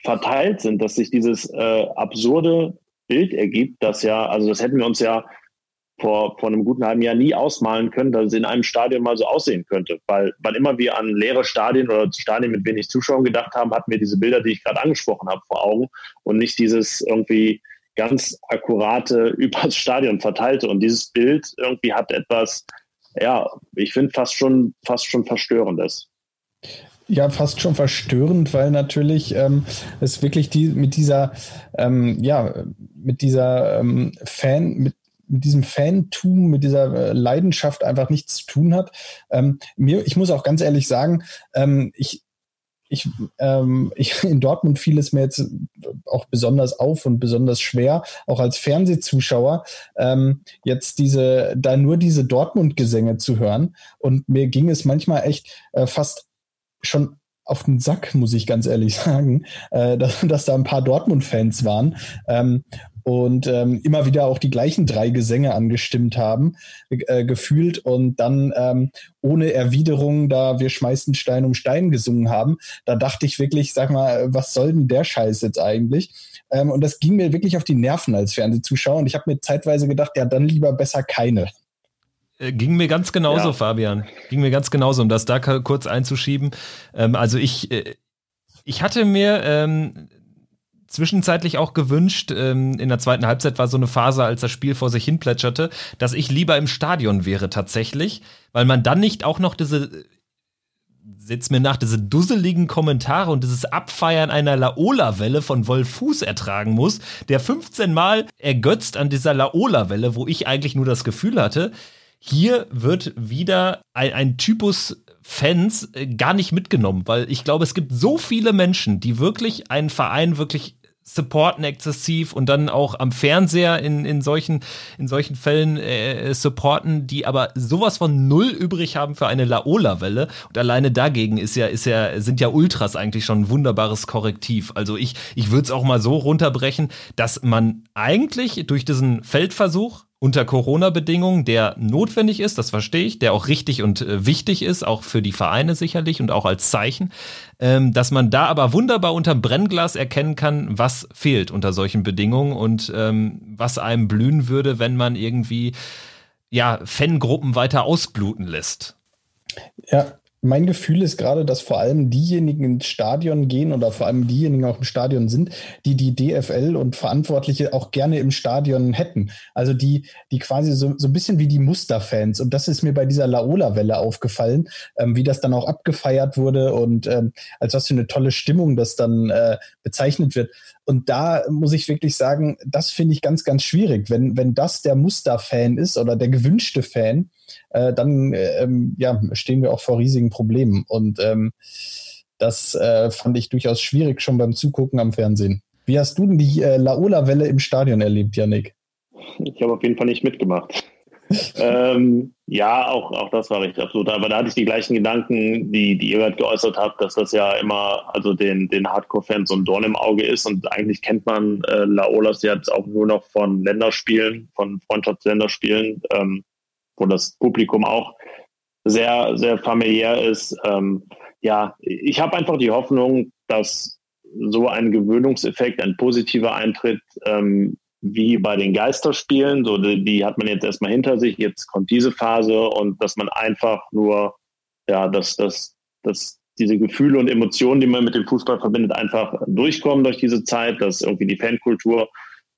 verteilt sind, dass sich dieses äh, absurde Bild ergibt, das ja, also das hätten wir uns ja vor, vor einem guten halben Jahr nie ausmalen können, dass es in einem Stadion mal so aussehen könnte. Weil wann immer wir an leere Stadien oder Stadien mit wenig Zuschauern gedacht haben, hatten wir diese Bilder, die ich gerade angesprochen habe, vor Augen und nicht dieses irgendwie ganz akkurate <laughs> übers Stadion verteilte. Und dieses Bild irgendwie hat etwas, ja, ich finde fast schon, fast schon verstörendes ja fast schon verstörend, weil natürlich ähm, es wirklich die mit dieser ähm, ja mit dieser ähm, Fan mit mit diesem Fantum, mit dieser äh, Leidenschaft einfach nichts zu tun hat. Ähm, mir, ich muss auch ganz ehrlich sagen, ähm, ich, ich, ähm, ich <laughs> in Dortmund fiel es mir jetzt auch besonders auf und besonders schwer, auch als Fernsehzuschauer, ähm, jetzt diese, da nur diese Dortmund-Gesänge zu hören. Und mir ging es manchmal echt äh, fast schon auf den Sack, muss ich ganz ehrlich <laughs> sagen, äh, dass, dass da ein paar Dortmund-Fans waren ähm, und ähm, immer wieder auch die gleichen drei Gesänge angestimmt haben, äh, gefühlt und dann ähm, ohne Erwiderung da wir schmeißen Stein um Stein gesungen haben. Da dachte ich wirklich, sag mal, was soll denn der Scheiß jetzt eigentlich? Ähm, und das ging mir wirklich auf die Nerven als Fernsehzuschauer und ich habe mir zeitweise gedacht, ja, dann lieber besser keine. Äh, ging mir ganz genauso, ja. Fabian. Ging mir ganz genauso, um das da kurz einzuschieben. Ähm, also ich, äh, ich hatte mir ähm, zwischenzeitlich auch gewünscht, ähm, in der zweiten Halbzeit war so eine Phase, als das Spiel vor sich hin plätscherte, dass ich lieber im Stadion wäre tatsächlich, weil man dann nicht auch noch diese setzt mir nach, diese dusseligen Kommentare und dieses Abfeiern einer Laola-Welle von Wolf Fuß ertragen muss, der 15 Mal ergötzt an dieser Laola-Welle, wo ich eigentlich nur das Gefühl hatte, hier wird wieder ein, ein Typus Fans äh, gar nicht mitgenommen, weil ich glaube, es gibt so viele Menschen, die wirklich einen Verein wirklich supporten exzessiv und dann auch am Fernseher in, in, solchen, in solchen Fällen äh, supporten, die aber sowas von null übrig haben für eine Laola-Welle. Und alleine dagegen ist ja, ist ja, sind ja Ultras eigentlich schon ein wunderbares Korrektiv. Also ich, ich würde es auch mal so runterbrechen, dass man eigentlich durch diesen Feldversuch unter Corona-Bedingungen, der notwendig ist, das verstehe ich, der auch richtig und äh, wichtig ist, auch für die Vereine sicherlich und auch als Zeichen, ähm, dass man da aber wunderbar unterm Brennglas erkennen kann, was fehlt unter solchen Bedingungen und ähm, was einem blühen würde, wenn man irgendwie ja Fangruppen weiter ausbluten lässt. Ja, mein Gefühl ist gerade, dass vor allem diejenigen ins Stadion gehen oder vor allem diejenigen auch im Stadion sind, die die DFL und Verantwortliche auch gerne im Stadion hätten. Also die, die quasi so, so ein bisschen wie die Musterfans. Und das ist mir bei dieser Laola-Welle aufgefallen, ähm, wie das dann auch abgefeiert wurde und ähm, als was für eine tolle Stimmung das dann äh, bezeichnet wird. Und da muss ich wirklich sagen, das finde ich ganz, ganz schwierig. Wenn, wenn das der Musterfan ist oder der gewünschte Fan, äh, dann ähm, ja, stehen wir auch vor riesigen Problemen. Und ähm, das äh, fand ich durchaus schwierig schon beim Zugucken am Fernsehen. Wie hast du denn die äh, Laola-Welle im Stadion erlebt, Janik? Ich habe auf jeden Fall nicht mitgemacht. <laughs> ähm, ja, auch, auch das war richtig absolut. Aber da hatte ich die gleichen Gedanken, die, die ihr gerade geäußert habt, dass das ja immer also den, den Hardcore-Fans so ein Dorn im Auge ist. Und eigentlich kennt man äh, Laolas jetzt auch nur noch von Länderspielen, von Freundschaftsländerspielen, ähm, wo das Publikum auch sehr, sehr familiär ist. Ähm, ja, ich habe einfach die Hoffnung, dass so ein Gewöhnungseffekt, ein positiver Eintritt ähm, wie bei den Geisterspielen, so die, die, hat man jetzt erstmal hinter sich, jetzt kommt diese Phase und dass man einfach nur, ja, dass, dass, dass diese Gefühle und Emotionen, die man mit dem Fußball verbindet, einfach durchkommen durch diese Zeit, dass irgendwie die Fankultur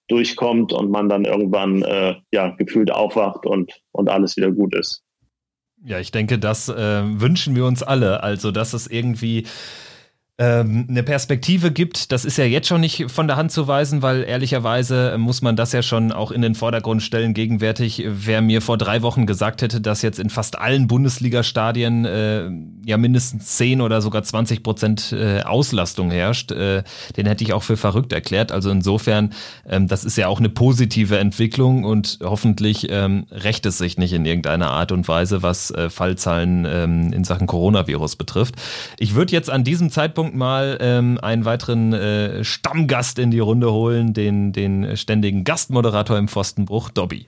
durchkommt und man dann irgendwann äh, ja gefühlt aufwacht und, und alles wieder gut ist. Ja, ich denke, das äh, wünschen wir uns alle. Also, dass es irgendwie ähm, eine Perspektive gibt, das ist ja jetzt schon nicht von der Hand zu weisen, weil ehrlicherweise muss man das ja schon auch in den Vordergrund stellen. Gegenwärtig, wer mir vor drei Wochen gesagt hätte, dass jetzt in fast allen Bundesliga-Stadien äh, ja mindestens 10 oder sogar 20 Prozent äh, Auslastung herrscht, äh, den hätte ich auch für verrückt erklärt. Also insofern, ähm, das ist ja auch eine positive Entwicklung und hoffentlich ähm, rächt es sich nicht in irgendeiner Art und Weise, was äh, Fallzahlen ähm, in Sachen Coronavirus betrifft. Ich würde jetzt an diesem Zeitpunkt Zeitpunkt mal ähm, einen weiteren äh, Stammgast in die Runde holen, den, den ständigen Gastmoderator im Pfostenbruch, Dobby.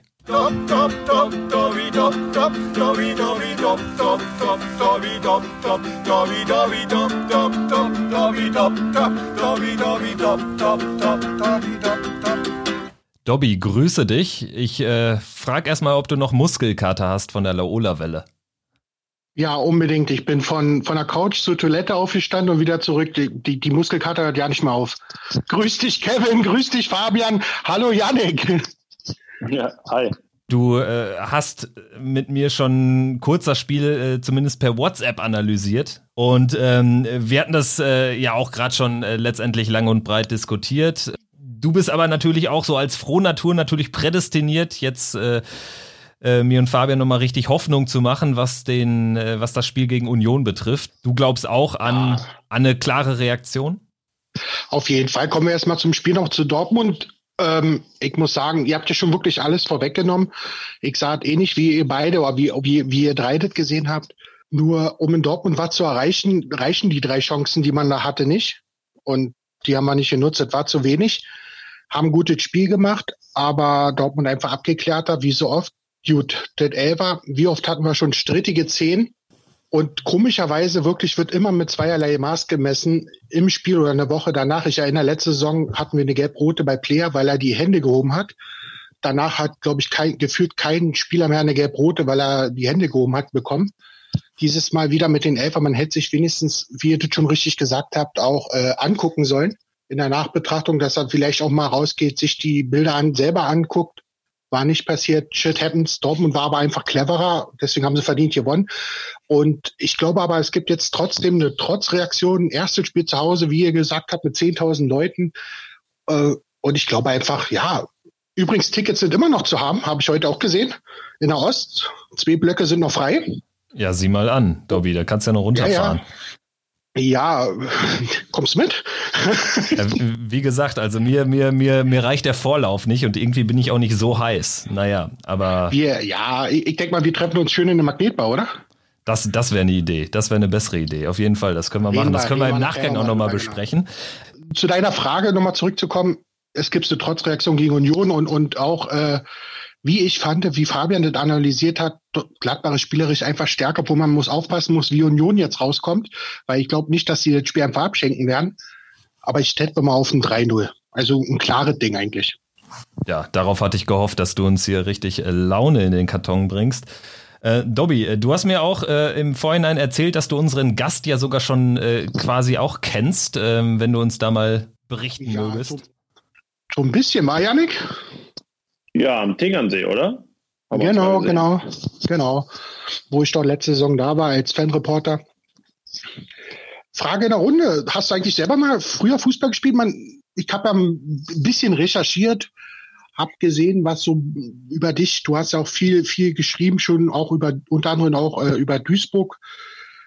Dobby, grüße dich. Ich äh, frage erstmal, ob du noch Muskelkater hast von der Laola-Welle. Ja, unbedingt. Ich bin von, von der Couch zur Toilette aufgestanden und wieder zurück. Die, die, die Muskelkater hört ja nicht mehr auf. Grüß dich, Kevin. Grüß dich, Fabian. Hallo, Yannick. Ja, hi. Du äh, hast mit mir schon kurz das Spiel äh, zumindest per WhatsApp analysiert. Und ähm, wir hatten das äh, ja auch gerade schon äh, letztendlich lang und breit diskutiert. Du bist aber natürlich auch so als Frohnatur natürlich prädestiniert, jetzt äh, mir und Fabian nochmal richtig Hoffnung zu machen, was, den, äh, was das Spiel gegen Union betrifft. Du glaubst auch an, an eine klare Reaktion? Auf jeden Fall. Kommen wir erstmal zum Spiel noch zu Dortmund. Ähm, ich muss sagen, ihr habt ja schon wirklich alles vorweggenommen. Ich sah eh nicht, wie ihr beide oder wie, wie, wie ihr drei das gesehen habt. Nur um in Dortmund was zu erreichen, reichen die drei Chancen, die man da hatte, nicht. Und die haben wir nicht genutzt. Das war zu wenig. Haben ein gutes Spiel gemacht, aber Dortmund einfach abgeklärt hat, wie so oft. Gut, das Elfer, wie oft hatten wir schon strittige Zehn? Und komischerweise wirklich wird immer mit zweierlei Maß gemessen im Spiel oder eine Woche danach. Ich erinnere, letzte Saison hatten wir eine gelb-rote bei Player, weil er die Hände gehoben hat. Danach hat, glaube ich, kein, gefühlt kein Spieler mehr eine gelb-rote, weil er die Hände gehoben hat, bekommen. Dieses Mal wieder mit den Elfer. Man hätte sich wenigstens, wie ihr das schon richtig gesagt habt, auch äh, angucken sollen. In der Nachbetrachtung, dass er vielleicht auch mal rausgeht, sich die Bilder an, selber anguckt war nicht passiert. Shit happens. Dortmund war aber einfach cleverer. Deswegen haben sie verdient gewonnen. Und ich glaube aber, es gibt jetzt trotzdem eine Trotzreaktion. Erstes Spiel zu Hause, wie ihr gesagt habt, mit 10.000 Leuten. Äh, und ich glaube einfach, ja, übrigens, Tickets sind immer noch zu haben, habe ich heute auch gesehen. In der Ost. Zwei Blöcke sind noch frei. Ja, sieh mal an, Dobby, da kannst du ja noch runterfahren. Ja, ja. Ja, kommst mit? Wie gesagt, also mir, mir, mir, mir reicht der Vorlauf nicht und irgendwie bin ich auch nicht so heiß. Naja, aber. Wir, ja, ich, ich denke mal, wir treffen uns schön in der Magnetbau, oder? Das, das wäre eine Idee. Das wäre eine bessere Idee. Auf jeden Fall. Das können wir machen. Das können wir im Nachgang auch nochmal besprechen. Zu deiner Frage nochmal zurückzukommen. Es gibt eine Trotzreaktion gegen Union und, und auch äh, wie ich fand, wie Fabian das analysiert hat, Gladbach ist spielerisch einfach stärker, wo man muss aufpassen muss, wie Union jetzt rauskommt, weil ich glaube nicht, dass sie das Spiel einfach abschenken werden. Aber ich stätte mal auf ein 3-0. Also ein klares Ding eigentlich. Ja, darauf hatte ich gehofft, dass du uns hier richtig äh, Laune in den Karton bringst. Äh, Dobby, äh, du hast mir auch äh, im Vorhinein erzählt, dass du unseren Gast ja sogar schon äh, quasi auch kennst, ähm, wenn du uns da mal berichten ja, mögest. So, so ein bisschen mal, Janik. Ja, am Tegernsee, oder? Aber genau, genau, genau. Wo ich doch letzte Saison da war als Fanreporter. Frage in der Runde. Hast du eigentlich selber mal früher Fußball gespielt? Man, ich habe ja ein bisschen recherchiert, habe gesehen, was so über dich, du hast ja auch viel, viel geschrieben, schon auch über, unter anderem auch äh, über Duisburg,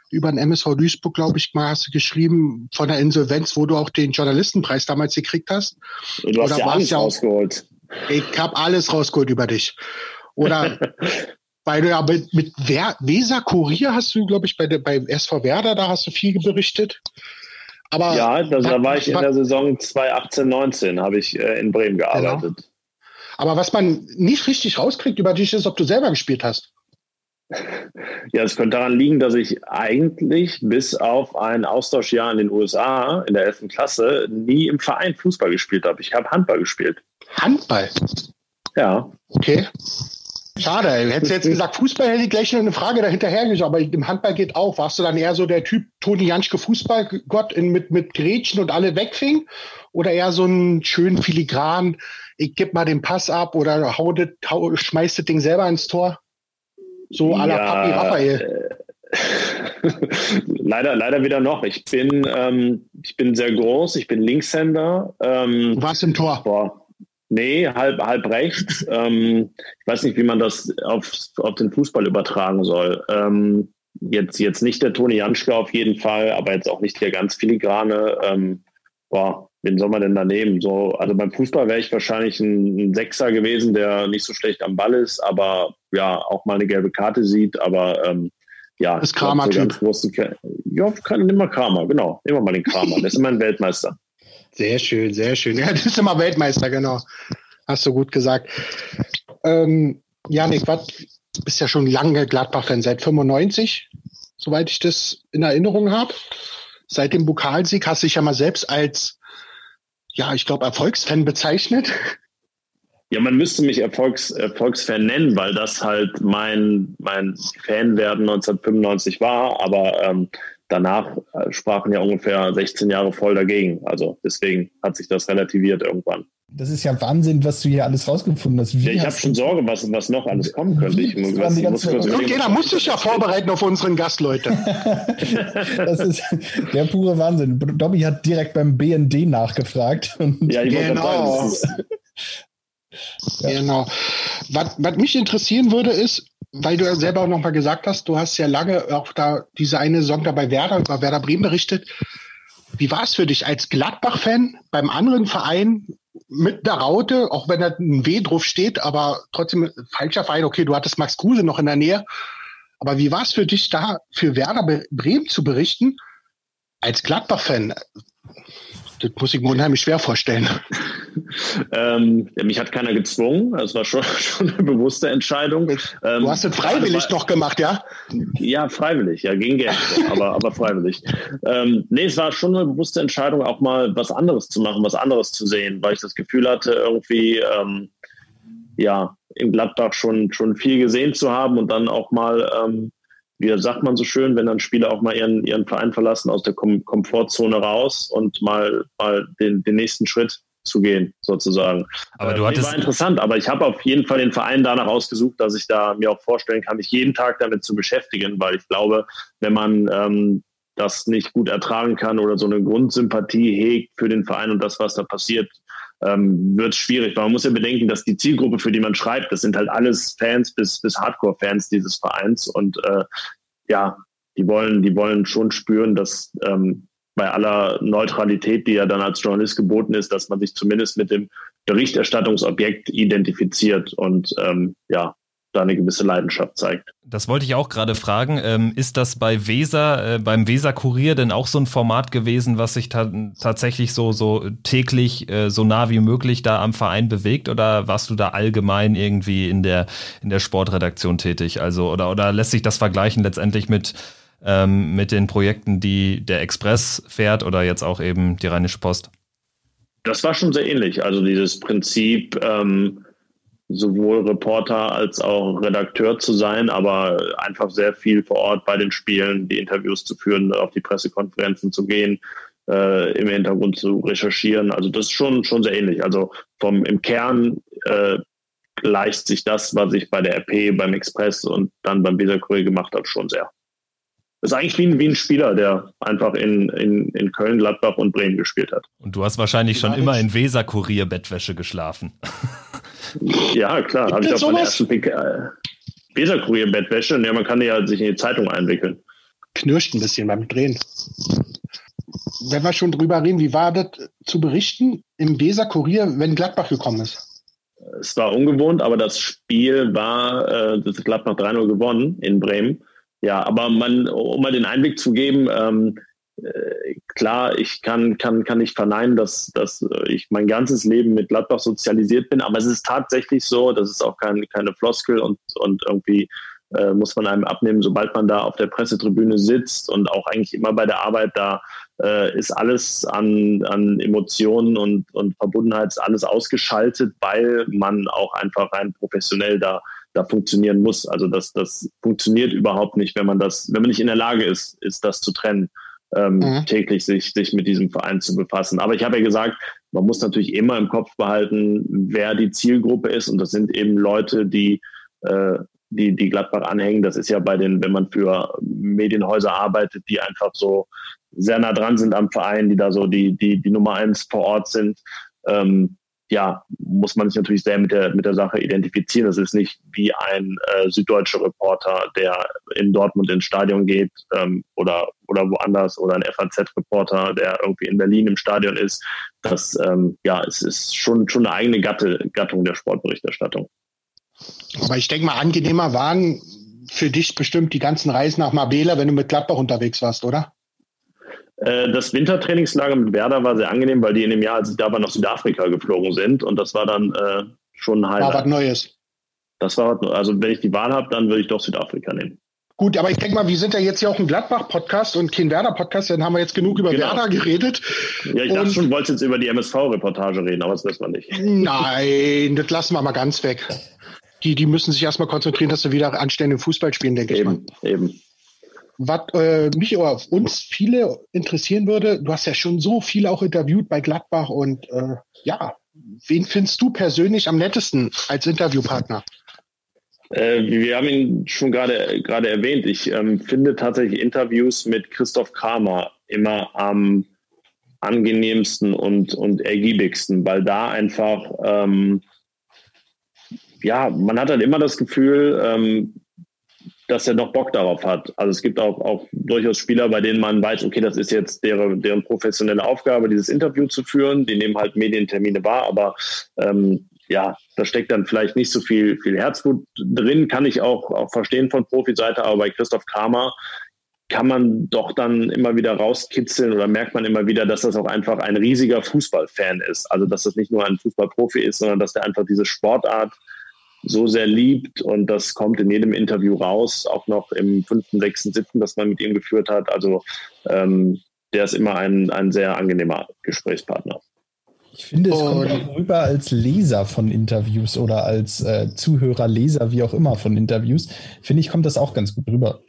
über den MSV Duisburg, glaube ich, mal hast du geschrieben, von der Insolvenz, wo du auch den Journalistenpreis damals gekriegt hast. Du hast Oder ja alles ja auch, rausgeholt. Ich habe alles rausgeholt über dich. Oder <laughs> weil du ja mit, mit Weser Kurier hast du, glaube ich, bei, der, bei SV Werder, da hast du viel berichtet. Aber ja, das, da war ich in der Saison 2018, 19, habe ich äh, in Bremen genau. gearbeitet. Genau. Aber was man nicht richtig rauskriegt über dich ist, ob du selber gespielt hast. <laughs> Ja, es könnte daran liegen, dass ich eigentlich bis auf ein Austauschjahr in den USA in der 11. Klasse nie im Verein Fußball gespielt habe. Ich habe Handball gespielt. Handball? Ja. Okay. Schade, hättest du jetzt gesagt, Fußball hätte ich gleich eine Frage dahinterher aber im Handball geht auch. Warst du dann eher so der Typ Toni Janschke Fußballgott in, mit, mit Gretchen und alle wegfing? Oder eher so ein schön filigran, ich gebe mal den Pass ab oder hau das, hau, schmeiß das Ding selber ins Tor? So à la ja, Papi Raphael. Äh, <laughs> leider, leider wieder noch. Ich bin, ähm, ich bin sehr groß, ich bin Linkshänder. Ähm, du warst im Tor. Boah. Nee, halb, halb rechts. Ähm, ich weiß nicht, wie man das auf, auf den Fußball übertragen soll. Ähm, jetzt, jetzt nicht der Toni Janschke auf jeden Fall, aber jetzt auch nicht der ganz filigrane. Ähm, boah, wen soll man denn da nehmen? So, also beim Fußball wäre ich wahrscheinlich ein, ein, Sechser gewesen, der nicht so schlecht am Ball ist, aber ja, auch mal eine gelbe Karte sieht, aber ähm, ja, das Kramer-Typ. So ja, kann, nimm mal Kramer, genau. Nehmen wir mal den Kramer. Der ist immer ein Weltmeister. Sehr schön, sehr schön. Ja, <laughs> das ist immer Weltmeister, genau. Hast du gut gesagt. Ähm, Janik, was bist ja schon lange Gladbach-Fan, seit 95, soweit ich das in Erinnerung habe. Seit dem Pokalsieg hast du dich ja mal selbst als, ja, ich glaube, Erfolgsfan bezeichnet. Ja, man müsste mich Erfolgs, Erfolgsfan nennen, weil das halt mein, mein Fanwerden 1995 war. Aber ähm, danach äh, sprachen ja ungefähr 16 Jahre voll dagegen. Also deswegen hat sich das relativiert irgendwann. Das ist ja Wahnsinn, was du hier alles rausgefunden hast. Wie ja, ich habe schon Sorge, was, was noch alles kommen könnte. Ich muss, was, muss okay, da musst du dich ja vorbereiten auf unseren Gast, Leute. <laughs> das ist der pure Wahnsinn. Dobby hat direkt beim BND nachgefragt. ja, ich genau. Sagen, ja. Genau. Was, was mich interessieren würde, ist, weil du ja selber auch nochmal gesagt hast, du hast ja lange auch da diese eine Saison da bei Werder, über Werder Bremen berichtet. Wie war es für dich als Gladbach-Fan beim anderen Verein mit der Raute, auch wenn da ein W drauf steht, aber trotzdem falscher Verein, okay, du hattest Max Kruse noch in der Nähe. Aber wie war es für dich da, für Werder Bremen zu berichten? Als Gladbach-Fan, das muss ich mir unheimlich schwer vorstellen. <laughs> ähm, mich hat keiner gezwungen. Das war schon, <laughs> schon eine bewusste Entscheidung. Ähm, du hast es freiwillig doch gemacht, ja? Ja, freiwillig. Ja, ging Geld, aber, aber freiwillig. Ähm, nee, es war schon eine bewusste Entscheidung, auch mal was anderes zu machen, was anderes zu sehen, weil ich das Gefühl hatte, irgendwie, ähm, ja, in Gladbach schon, schon viel gesehen zu haben und dann auch mal ähm, wie sagt man so schön, wenn dann Spieler auch mal ihren, ihren Verein verlassen, aus der Kom Komfortzone raus und mal, mal den, den nächsten Schritt zu gehen, sozusagen. Aber du äh, hattest. war interessant, aber ich habe auf jeden Fall den Verein danach ausgesucht, dass ich da mir auch vorstellen kann, mich jeden Tag damit zu beschäftigen, weil ich glaube, wenn man ähm, das nicht gut ertragen kann oder so eine Grundsympathie hegt für den Verein und das, was da passiert, ähm, wird es schwierig. Weil man muss ja bedenken, dass die Zielgruppe, für die man schreibt, das sind halt alles Fans bis, bis Hardcore-Fans dieses Vereins. Und äh, ja, die wollen, die wollen schon spüren, dass ähm, bei aller Neutralität, die ja dann als Journalist geboten ist, dass man sich zumindest mit dem Berichterstattungsobjekt identifiziert. Und ähm, ja, da eine gewisse Leidenschaft zeigt. Das wollte ich auch gerade fragen. Ähm, ist das bei Weser, äh, beim Weser-Kurier denn auch so ein Format gewesen, was sich ta tatsächlich so, so täglich äh, so nah wie möglich da am Verein bewegt? Oder warst du da allgemein irgendwie in der, in der Sportredaktion tätig? Also, oder, oder lässt sich das vergleichen letztendlich mit, ähm, mit den Projekten, die der Express fährt oder jetzt auch eben die Rheinische Post? Das war schon sehr ähnlich. Also dieses Prinzip, ähm, sowohl Reporter als auch Redakteur zu sein, aber einfach sehr viel vor Ort bei den Spielen, die Interviews zu führen, auf die Pressekonferenzen zu gehen, äh, im Hintergrund zu recherchieren. Also das ist schon, schon sehr ähnlich. Also vom im Kern äh, gleicht sich das, was ich bei der RP, beim Express und dann beim Weser Kurier gemacht habe, schon sehr. Das ist eigentlich wie ein, wie ein Spieler, der einfach in, in, in Köln, Gladbach und Bremen gespielt hat. Und du hast wahrscheinlich schon immer in Weser Kurier Bettwäsche geschlafen. Ja, klar. Habe ich auch beim ersten Pick. Äh, Weserkurier Bettwäsche. Ja, man kann die ja sich in die Zeitung einwickeln. Knirscht ein bisschen beim Drehen. Wenn wir schon drüber reden, wie war das zu berichten im Weserkurier, wenn Gladbach gekommen ist? es war ungewohnt, aber das Spiel war, äh, das Gladbach 3-0 gewonnen in Bremen. Ja, aber man, um mal den Einblick zu geben, ähm, äh, klar, ich kann, kann, kann nicht verneinen, dass, dass ich mein ganzes Leben mit Gladbach sozialisiert bin, aber es ist tatsächlich so, das ist auch kein, keine Floskel und, und irgendwie äh, muss man einem abnehmen, sobald man da auf der Pressetribüne sitzt und auch eigentlich immer bei der Arbeit da äh, ist alles an, an Emotionen und, und Verbundenheit alles ausgeschaltet, weil man auch einfach rein professionell da, da funktionieren muss. Also das, das funktioniert überhaupt nicht, wenn man das, wenn man nicht in der Lage ist, ist das zu trennen. Ähm, mhm. täglich sich, sich mit diesem Verein zu befassen. Aber ich habe ja gesagt, man muss natürlich immer im Kopf behalten, wer die Zielgruppe ist. Und das sind eben Leute, die äh, die, die Gladbach anhängen. Das ist ja bei den, wenn man für Medienhäuser arbeitet, die einfach so sehr nah dran sind am Verein, die da so die, die, die Nummer eins vor Ort sind. Ähm, ja, muss man sich natürlich sehr mit der, mit der Sache identifizieren. Das ist nicht wie ein äh, süddeutscher Reporter, der in Dortmund ins Stadion geht ähm, oder, oder woanders oder ein FAZ-Reporter, der irgendwie in Berlin im Stadion ist. Das, ähm, ja, es ist schon, schon eine eigene Gatte, Gattung der Sportberichterstattung. Aber ich denke mal, angenehmer waren für dich bestimmt die ganzen Reisen nach Marbella, wenn du mit Gladbach unterwegs warst, oder? Äh, das Wintertrainingslager mit Werder war sehr angenehm, weil die in dem Jahr, als ich da war, nach Südafrika geflogen sind. Und das war dann äh, schon ein Highlight. War was Neues. Das war was Also, wenn ich die Wahl habe, dann würde ich doch Südafrika nehmen. Gut, aber ich denke mal, wir sind ja jetzt hier auch ein Gladbach-Podcast und kein Werder-Podcast, dann haben wir jetzt genug über genau. Werder geredet. Ja, ich dachte schon, du wolltest jetzt über die MSV-Reportage reden, aber das wissen wir nicht. Nein, das lassen wir mal ganz weg die, die müssen sich erstmal konzentrieren, dass sie wieder anständigen Fußball spielen, denke eben, ich mal. Eben. Was äh, mich aber uns viele interessieren würde, du hast ja schon so viele auch interviewt bei Gladbach und äh, ja, wen findest du persönlich am nettesten als Interviewpartner? Äh, wir haben ihn schon gerade gerade erwähnt. Ich ähm, finde tatsächlich Interviews mit Christoph Kramer immer am angenehmsten und, und ergiebigsten, weil da einfach ähm, ja, man hat halt immer das Gefühl, ähm, dass er noch Bock darauf hat. Also es gibt auch, auch durchaus Spieler, bei denen man weiß, okay, das ist jetzt deren, deren professionelle Aufgabe, dieses Interview zu führen. Die nehmen halt Medientermine wahr, aber ähm, ja, da steckt dann vielleicht nicht so viel, viel Herzblut drin, kann ich auch, auch verstehen von Profiseite, aber bei Christoph Kramer kann man doch dann immer wieder rauskitzeln oder merkt man immer wieder, dass das auch einfach ein riesiger Fußballfan ist. Also dass das nicht nur ein Fußballprofi ist, sondern dass der einfach diese Sportart so sehr liebt und das kommt in jedem Interview raus, auch noch im fünften, sechsten, siebten, das man mit ihm geführt hat. Also ähm, der ist immer ein, ein sehr angenehmer Gesprächspartner. Ich finde, es kommt auch rüber als Leser von Interviews oder als äh, Zuhörer, Leser, wie auch immer von Interviews. Finde ich, kommt das auch ganz gut rüber.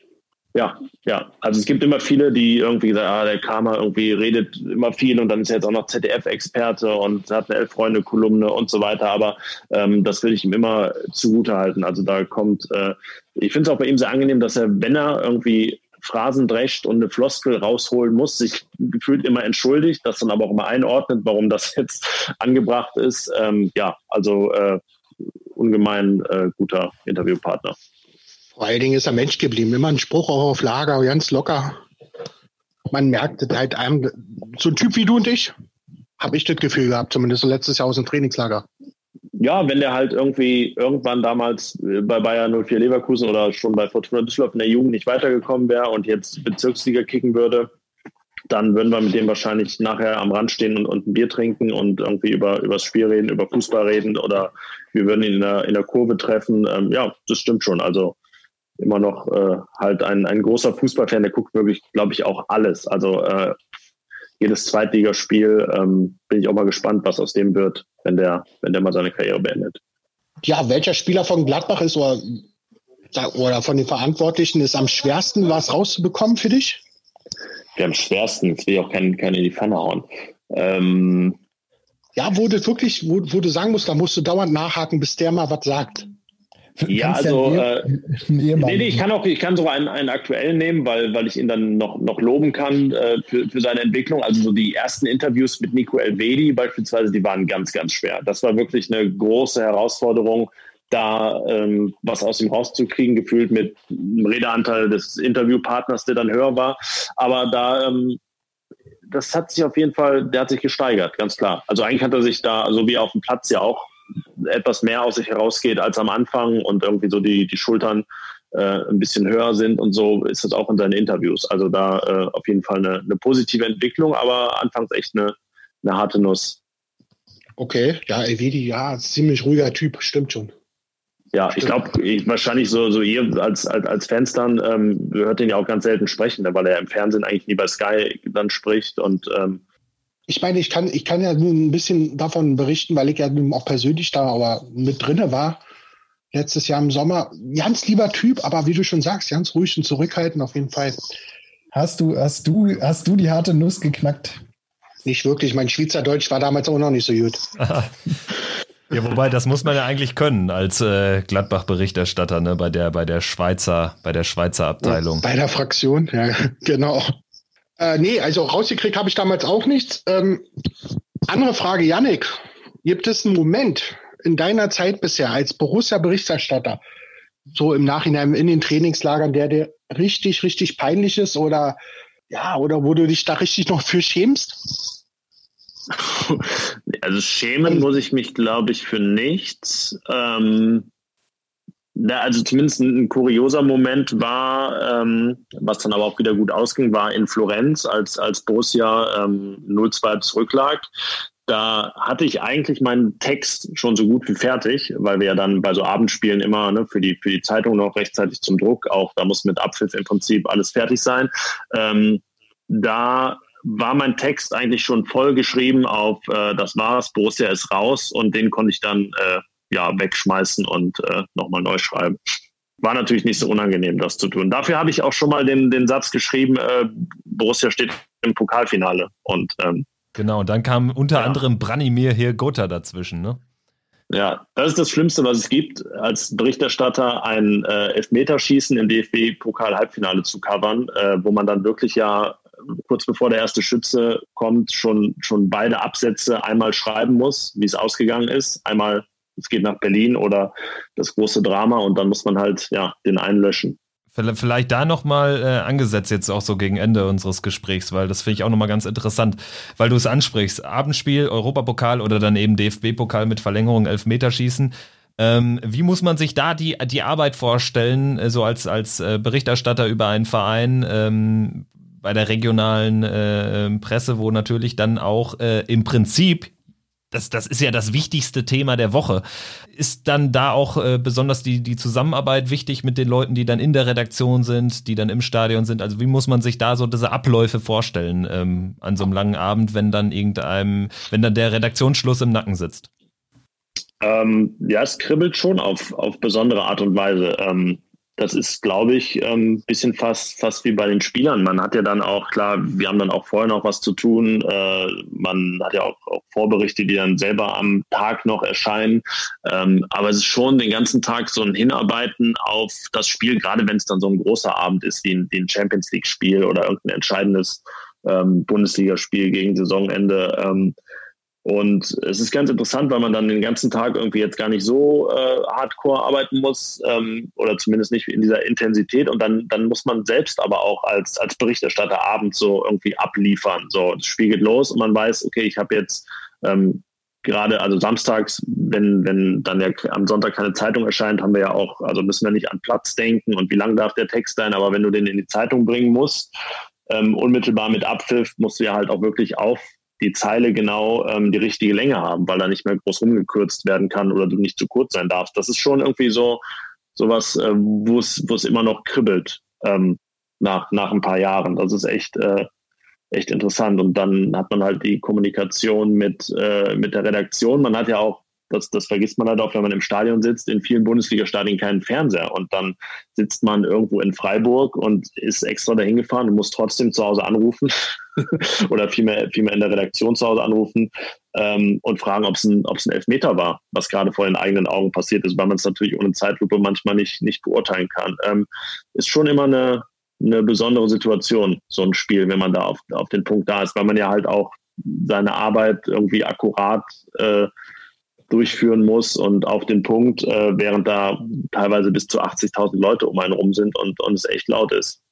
Ja, ja. Also es gibt immer viele, die irgendwie sagen, ah, der Karma irgendwie redet immer viel und dann ist er jetzt auch noch ZDF-Experte und hat eine Elf-Freunde-Kolumne und so weiter. Aber ähm, das will ich ihm immer zugute halten. Also da kommt, äh, ich finde es auch bei ihm sehr angenehm, dass er, wenn er irgendwie Phrasen drescht und eine Floskel rausholen muss, sich gefühlt immer entschuldigt, das dann aber auch immer einordnet, warum das <laughs> jetzt angebracht ist. Ähm, ja, also äh, ungemein äh, guter Interviewpartner. Vor allen Dingen ist er Mensch geblieben. Immer ein Spruch auch auf Lager, ganz locker. Man merkt halt einem, so ein Typ wie du und ich, habe ich das Gefühl gehabt, zumindest letztes Jahr aus dem Trainingslager. Ja, wenn der halt irgendwie irgendwann damals äh, bei Bayern 04 Leverkusen oder schon bei Fortuna Düsseldorf in der Jugend nicht weitergekommen wäre und jetzt Bezirksliga kicken würde, dann würden wir mit dem wahrscheinlich nachher am Rand stehen und, und ein Bier trinken und irgendwie über, über das Spiel reden, über Fußball reden oder wir würden ihn in der, in der Kurve treffen. Ähm, ja, das stimmt schon. Also immer noch äh, halt ein, ein großer Fußballfan, der guckt wirklich, glaube ich, auch alles. Also äh, jedes Zweitligaspiel ähm, bin ich auch mal gespannt, was aus dem wird, wenn der, wenn der mal seine Karriere beendet. Ja, welcher Spieler von Gladbach ist oder, oder von den Verantwortlichen ist am schwersten, was rauszubekommen für dich? Ja, am schwersten, jetzt will ich auch keinen, keinen in die Pfanne hauen. Ähm, ja, wo du wirklich, wo, wo du sagen musst, da musst du dauernd nachhaken, bis der mal was sagt. Ja, also äh, nee, nee, ich kann auch, ich kann sogar einen, einen aktuellen nehmen, weil, weil ich ihn dann noch, noch loben kann äh, für, für seine Entwicklung. Also so die ersten Interviews mit Nico Elvedi beispielsweise, die waren ganz, ganz schwer. Das war wirklich eine große Herausforderung, da ähm, was aus ihm rauszukriegen, gefühlt mit einem Redeanteil des Interviewpartners, der dann höher war. Aber da ähm, das hat sich auf jeden Fall, der hat sich gesteigert, ganz klar. Also eigentlich hat er sich da, so wie auf dem Platz ja auch etwas mehr aus sich herausgeht als am Anfang und irgendwie so die, die Schultern äh, ein bisschen höher sind und so ist das auch in seinen Interviews. Also da äh, auf jeden Fall eine, eine positive Entwicklung, aber anfangs echt eine, eine harte Nuss. Okay, ja, Evedi, ja, ziemlich ruhiger Typ, stimmt schon. Ja, ich glaube, wahrscheinlich so, so ihr als, als, als Fans dann ähm, hört ihn ja auch ganz selten sprechen, weil er im Fernsehen eigentlich nie bei Sky dann spricht und ähm, ich meine, ich kann, ich kann ja nur ein bisschen davon berichten, weil ich ja auch persönlich da aber mit drinne war. Letztes Jahr im Sommer. Ganz lieber Typ, aber wie du schon sagst, ganz ruhig und zurückhaltend auf jeden Fall. Hast du, hast du, hast du die harte Nuss geknackt? Nicht wirklich. Mein Schweizerdeutsch war damals auch noch nicht so gut. <laughs> Ja, wobei, das muss man ja eigentlich können als äh, Gladbach-Berichterstatter, ne, bei der, bei der Schweizer, bei der Schweizer Abteilung. Bei der Fraktion, ja, <laughs> genau. Äh, nee, also rausgekriegt habe ich damals auch nichts. Ähm, andere Frage, Yannick. Gibt es einen Moment in deiner Zeit bisher als Borussia-Berichterstatter, so im Nachhinein in den Trainingslagern, der dir richtig, richtig peinlich ist oder ja, oder wo du dich da richtig noch für schämst? <laughs> Also schämen muss ich mich, glaube ich, für nichts. Ähm, na, also zumindest ein, kurioser Moment war, ähm, was dann aber auch wieder gut ausging, war in Florenz, als, als Borussia ähm, 0-2 zurücklag. Da hatte ich eigentlich meinen Text schon so gut wie fertig, weil wir ja dann bei so Abendspielen immer ne, für, die, für die Zeitung noch rechtzeitig zum Druck, auch da muss mit Abpfiff im Prinzip alles fertig sein. Ähm, da war mein Text eigentlich schon voll geschrieben auf äh, das war's, Borussia ist raus und den konnte ich dann äh, ja wegschmeißen und äh, nochmal neu schreiben. War natürlich nicht so unangenehm, das zu tun. Dafür habe ich auch schon mal den, den Satz geschrieben, äh, Borussia steht im Pokalfinale. Und ähm, genau, und dann kam unter ja. anderem Branimir hier Gotha dazwischen, ne? Ja, das ist das Schlimmste, was es gibt, als Berichterstatter ein äh, Elfmeterschießen im DFB-Pokal-Halbfinale zu covern, äh, wo man dann wirklich ja kurz bevor der erste Schütze kommt, schon, schon beide Absätze einmal schreiben muss, wie es ausgegangen ist. Einmal, es geht nach Berlin oder das große Drama und dann muss man halt ja den einlöschen. Vielleicht da nochmal äh, angesetzt jetzt auch so gegen Ende unseres Gesprächs, weil das finde ich auch nochmal ganz interessant, weil du es ansprichst. Abendspiel, Europapokal oder dann eben DFB-Pokal mit Verlängerung, Elfmeterschießen. Ähm, wie muss man sich da die, die Arbeit vorstellen, äh, so als, als äh, Berichterstatter über einen Verein? Ähm, bei der regionalen äh, Presse, wo natürlich dann auch äh, im Prinzip das, das ist ja das wichtigste Thema der Woche. Ist dann da auch äh, besonders die, die Zusammenarbeit wichtig mit den Leuten, die dann in der Redaktion sind, die dann im Stadion sind? Also wie muss man sich da so diese Abläufe vorstellen ähm, an so einem langen Abend, wenn dann irgendeinem, wenn dann der Redaktionsschluss im Nacken sitzt? Ähm, ja, es kribbelt schon auf, auf besondere Art und Weise. Ähm, das ist, glaube ich, ein ähm, bisschen fast, fast wie bei den Spielern. Man hat ja dann auch, klar, wir haben dann auch vorher noch was zu tun. Äh, man hat ja auch, auch, Vorberichte, die dann selber am Tag noch erscheinen. Ähm, aber es ist schon den ganzen Tag so ein Hinarbeiten auf das Spiel, gerade wenn es dann so ein großer Abend ist, wie ein, wie ein Champions League-Spiel oder irgendein entscheidendes ähm, Bundesligaspiel gegen Saisonende. Und es ist ganz interessant, weil man dann den ganzen Tag irgendwie jetzt gar nicht so äh, hardcore arbeiten muss ähm, oder zumindest nicht in dieser Intensität. Und dann, dann muss man selbst aber auch als, als Berichterstatter abends so irgendwie abliefern. So, das Spiel geht los und man weiß, okay, ich habe jetzt ähm, gerade, also samstags, wenn, wenn dann ja am Sonntag keine Zeitung erscheint, haben wir ja auch, also müssen wir nicht an Platz denken und wie lang darf der Text sein, aber wenn du den in die Zeitung bringen musst, ähm, unmittelbar mit Abpfiff, musst du ja halt auch wirklich auf die Zeile genau ähm, die richtige Länge haben, weil da nicht mehr groß rumgekürzt werden kann oder du nicht zu kurz sein darfst. Das ist schon irgendwie so sowas, äh, wo es immer noch kribbelt ähm, nach nach ein paar Jahren. Das ist echt äh, echt interessant. Und dann hat man halt die Kommunikation mit äh, mit der Redaktion. Man hat ja auch das, das vergisst man halt auch, wenn man im Stadion sitzt. In vielen Bundesliga-Stadien keinen Fernseher. Und dann sitzt man irgendwo in Freiburg und ist extra dahin gefahren und muss trotzdem zu Hause anrufen <laughs> oder vielmehr, vielmehr in der Redaktion zu Hause anrufen ähm, und fragen, ob es ein, ob's ein Elfmeter war, was gerade vor den eigenen Augen passiert ist, weil man es natürlich ohne Zeitlupe manchmal nicht, nicht beurteilen kann. Ähm, ist schon immer eine, eine besondere Situation, so ein Spiel, wenn man da auf, auf den Punkt da ist, weil man ja halt auch seine Arbeit irgendwie akkurat äh, durchführen muss und auf den Punkt, äh, während da teilweise bis zu 80.000 Leute um einen rum sind und, und es echt laut ist.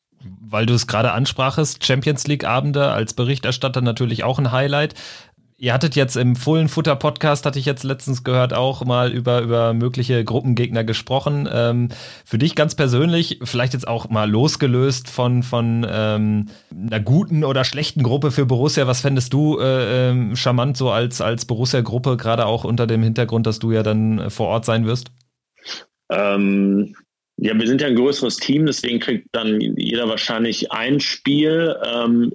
Weil du es gerade ansprachest, Champions League-Abende als Berichterstatter natürlich auch ein Highlight. Ihr hattet jetzt im Fullen Futter Podcast, hatte ich jetzt letztens gehört, auch mal über, über mögliche Gruppengegner gesprochen. Ähm, für dich ganz persönlich, vielleicht jetzt auch mal losgelöst von, von ähm, einer guten oder schlechten Gruppe für Borussia, was fändest du äh, äh, charmant so als, als Borussia-Gruppe, gerade auch unter dem Hintergrund, dass du ja dann vor Ort sein wirst? Ähm, ja, wir sind ja ein größeres Team, deswegen kriegt dann jeder wahrscheinlich ein Spiel. Ähm,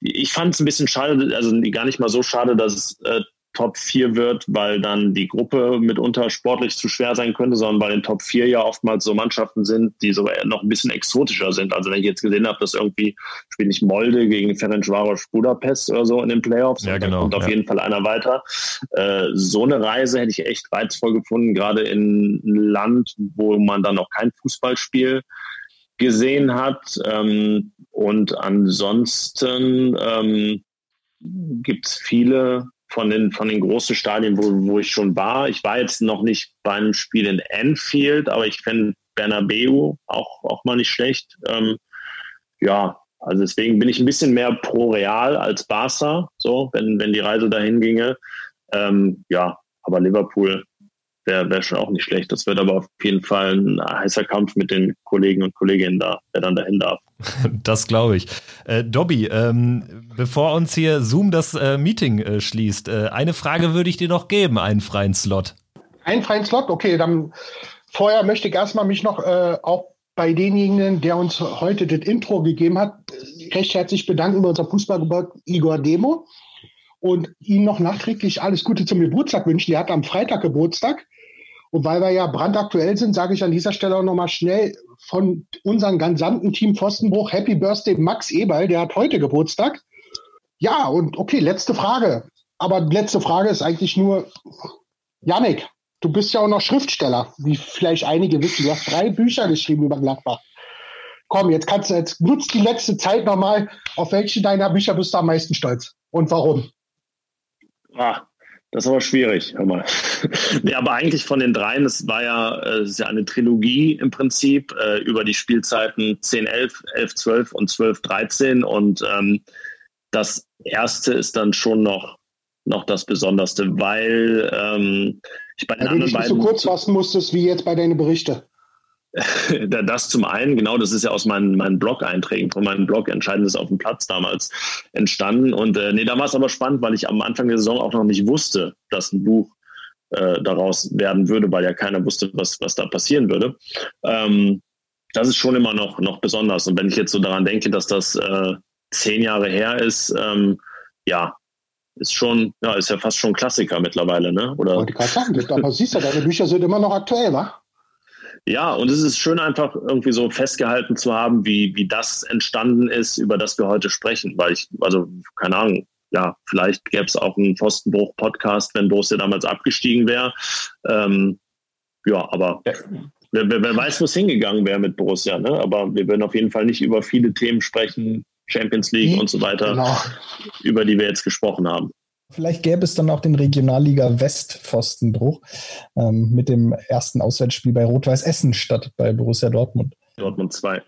ich fand es ein bisschen schade, also gar nicht mal so schade, dass es äh, Top 4 wird, weil dann die Gruppe mitunter sportlich zu schwer sein könnte, sondern weil in Top 4 ja oftmals so Mannschaften sind, die sogar noch ein bisschen exotischer sind. Also wenn ich jetzt gesehen habe, dass irgendwie spielt nicht Molde gegen Ferencvaros Budapest oder so in den Playoffs, ja, genau, dann kommt ja. auf jeden Fall einer weiter. Äh, so eine Reise hätte ich echt reizvoll gefunden, gerade in ein Land, wo man dann noch kein Fußballspiel gesehen hat. Ähm, und ansonsten ähm, gibt es viele von den, von den großen Stadien, wo, wo ich schon war. Ich war jetzt noch nicht beim Spiel in Anfield, aber ich finde Bernabeu auch, auch mal nicht schlecht. Ähm, ja, also deswegen bin ich ein bisschen mehr pro Real als Barca, so, wenn, wenn die Reise dahin ginge. Ähm, ja, aber Liverpool wäre wär schon auch nicht schlecht. Das wird aber auf jeden Fall ein heißer Kampf mit den Kollegen und Kolleginnen da, der dann dahin darf. <laughs> Das glaube ich. Äh, Dobby, ähm, bevor uns hier Zoom das äh, Meeting äh, schließt, äh, eine Frage würde ich dir noch geben, einen freien Slot. Einen freien Slot? Okay, dann vorher möchte ich erstmal mich noch äh, auch bei denjenigen, der uns heute das Intro gegeben hat, recht herzlich bedanken bei unserem Fußballgeburt Igor Demo und ihm noch nachträglich alles Gute zum Geburtstag wünschen. Er hat am Freitag Geburtstag. Und weil wir ja brandaktuell sind, sage ich an dieser Stelle auch nochmal schnell von unserem gesamten Team Pfostenbruch Happy Birthday Max Eberl, der hat heute Geburtstag. Ja, und okay, letzte Frage. Aber letzte Frage ist eigentlich nur, Yannick, du bist ja auch noch Schriftsteller, wie vielleicht einige wissen. Du hast drei Bücher geschrieben über Gladbach. Komm, jetzt kannst du, jetzt nutzt die letzte Zeit nochmal. Auf welche deiner Bücher bist du am meisten stolz? Und warum? Ah, das ist aber schwierig, hör mal. nee, aber eigentlich von den dreien, es war ja, es ist ja eine Trilogie im Prinzip äh, über die Spielzeiten 10, 11, 11, 12 und 12, 13. Und ähm, das erste ist dann schon noch, noch das Besonderste, weil ähm, ich bei den du anderen dich nicht so beiden. kurz fassen musstest wie jetzt bei deinen Berichten. <laughs> das zum einen, genau, das ist ja aus meinen, meinen Blog-Einträgen, von meinem Blog Entscheidendes auf dem Platz damals entstanden. Und äh, nee, da war es aber spannend, weil ich am Anfang der Saison auch noch nicht wusste, dass ein Buch äh, daraus werden würde, weil ja keiner wusste, was, was da passieren würde. Ähm, das ist schon immer noch, noch besonders. Und wenn ich jetzt so daran denke, dass das äh, zehn Jahre her ist, ähm, ja, ist schon, ja, ist ja fast schon Klassiker mittlerweile, ne? Oder? Wollte gerade sagen, aber siehst du, deine Bücher sind immer noch aktuell, wa? Ja, und es ist schön, einfach irgendwie so festgehalten zu haben, wie, wie das entstanden ist, über das wir heute sprechen. Weil ich, also, keine Ahnung, ja, vielleicht gäbe es auch einen Pfostenbruch-Podcast, wenn Borussia damals abgestiegen wäre. Ähm, ja, aber wer, wer, wer weiß, wo es hingegangen wäre mit Borussia. Ne? Aber wir werden auf jeden Fall nicht über viele Themen sprechen, Champions League und so weiter, Genau. über die wir jetzt gesprochen haben. Vielleicht gäbe es dann auch den Regionalliga West Pfostenbruch ähm, mit dem ersten Auswärtsspiel bei Rot-Weiß Essen statt bei Borussia Dortmund. Dortmund 2.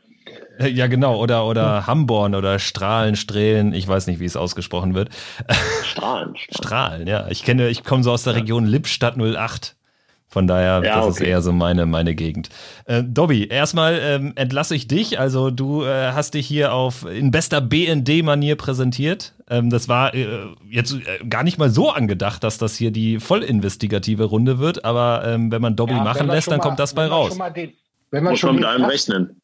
Äh, Ja, genau. Oder, oder Hamborn oder Strahlen, Strählen. Ich weiß nicht, wie es ausgesprochen wird. <laughs> Strahlen. Strahlen, ja. Ich kenne, ich komme so aus der Region Lippstadt 08. Von daher, Ja, das ist okay. eher so meine, meine Gegend. Äh, Dobby, erstmal ähm, entlasse ich dich. Also du äh, hast dich hier auf in bester BND-Manier präsentiert. Ähm, das war äh, jetzt äh, gar nicht mal so angedacht, dass das hier die voll investigative Runde wird. Aber ähm, wenn man Dobby Ja, machen lässt, dann mal- kommt das bei raus. schon mal den- Wenn wir Muss schon man mit allem rechnen.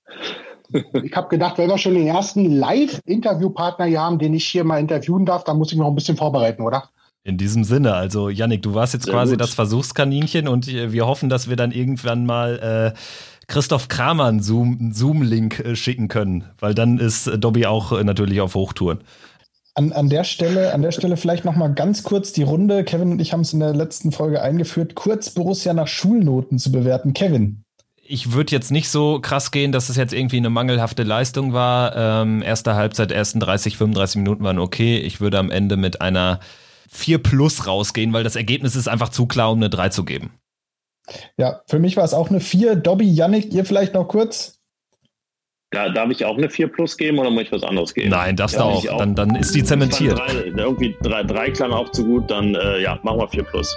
<laughs> Ich habe gedacht, wenn wir schon den ersten Live-Interviewpartner hier haben, den ich hier mal interviewen darf, dann muss ich noch ein bisschen vorbereiten, oder? In diesem Sinne, also Yannick, du warst jetzt Sehr quasi gut. das Versuchskaninchen und äh, wir hoffen, dass wir dann irgendwann mal äh, Christoph Kramer einen Zoom- Zoom-Link äh, schicken können, weil dann ist äh, Dobby auch äh, natürlich auf Hochtouren. An, an der Stelle, an der Stelle vielleicht noch mal ganz kurz die Runde. Kevin und ich haben es in der letzten Folge eingeführt, kurz Borussia nach Schulnoten zu bewerten. Kevin, Ich würde jetzt nicht so krass gehen, dass es jetzt irgendwie eine mangelhafte Leistung war. Ähm, erste Halbzeit, ersten 30, 35 Minuten waren okay. Ich würde am Ende mit einer 4 plus rausgehen, weil das Ergebnis ist einfach zu klar, um eine 3 zu geben. ja, für mich war es auch eine 4. Dobby, Yannick, ihr vielleicht noch kurz? Da, darf ich auch eine 4 plus geben oder muss ich was anderes geben? Nein, darfst ja, du auch. auch. Dann, dann ist die zementiert. Drei, irgendwie drei, drei klang auch zu gut, dann äh, ja, machen wir 4 plus.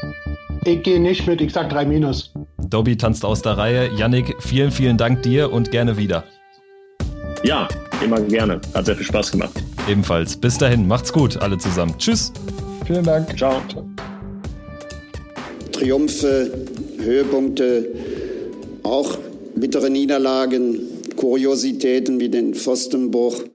Ich gehe nicht mit, ich sag 3 minus. Dobby tanzt aus der Reihe. Yannick, vielen, vielen Dank dir und gerne wieder. Ja, immer gerne. Hat sehr viel Spaß gemacht. Ebenfalls. Bis dahin, macht's gut, alle zusammen. Tschüss. Vielen Dank. Ciao. Triumphe, Höhepunkte, auch bittere Niederlagen, Kuriositäten wie den Pfostenbruch.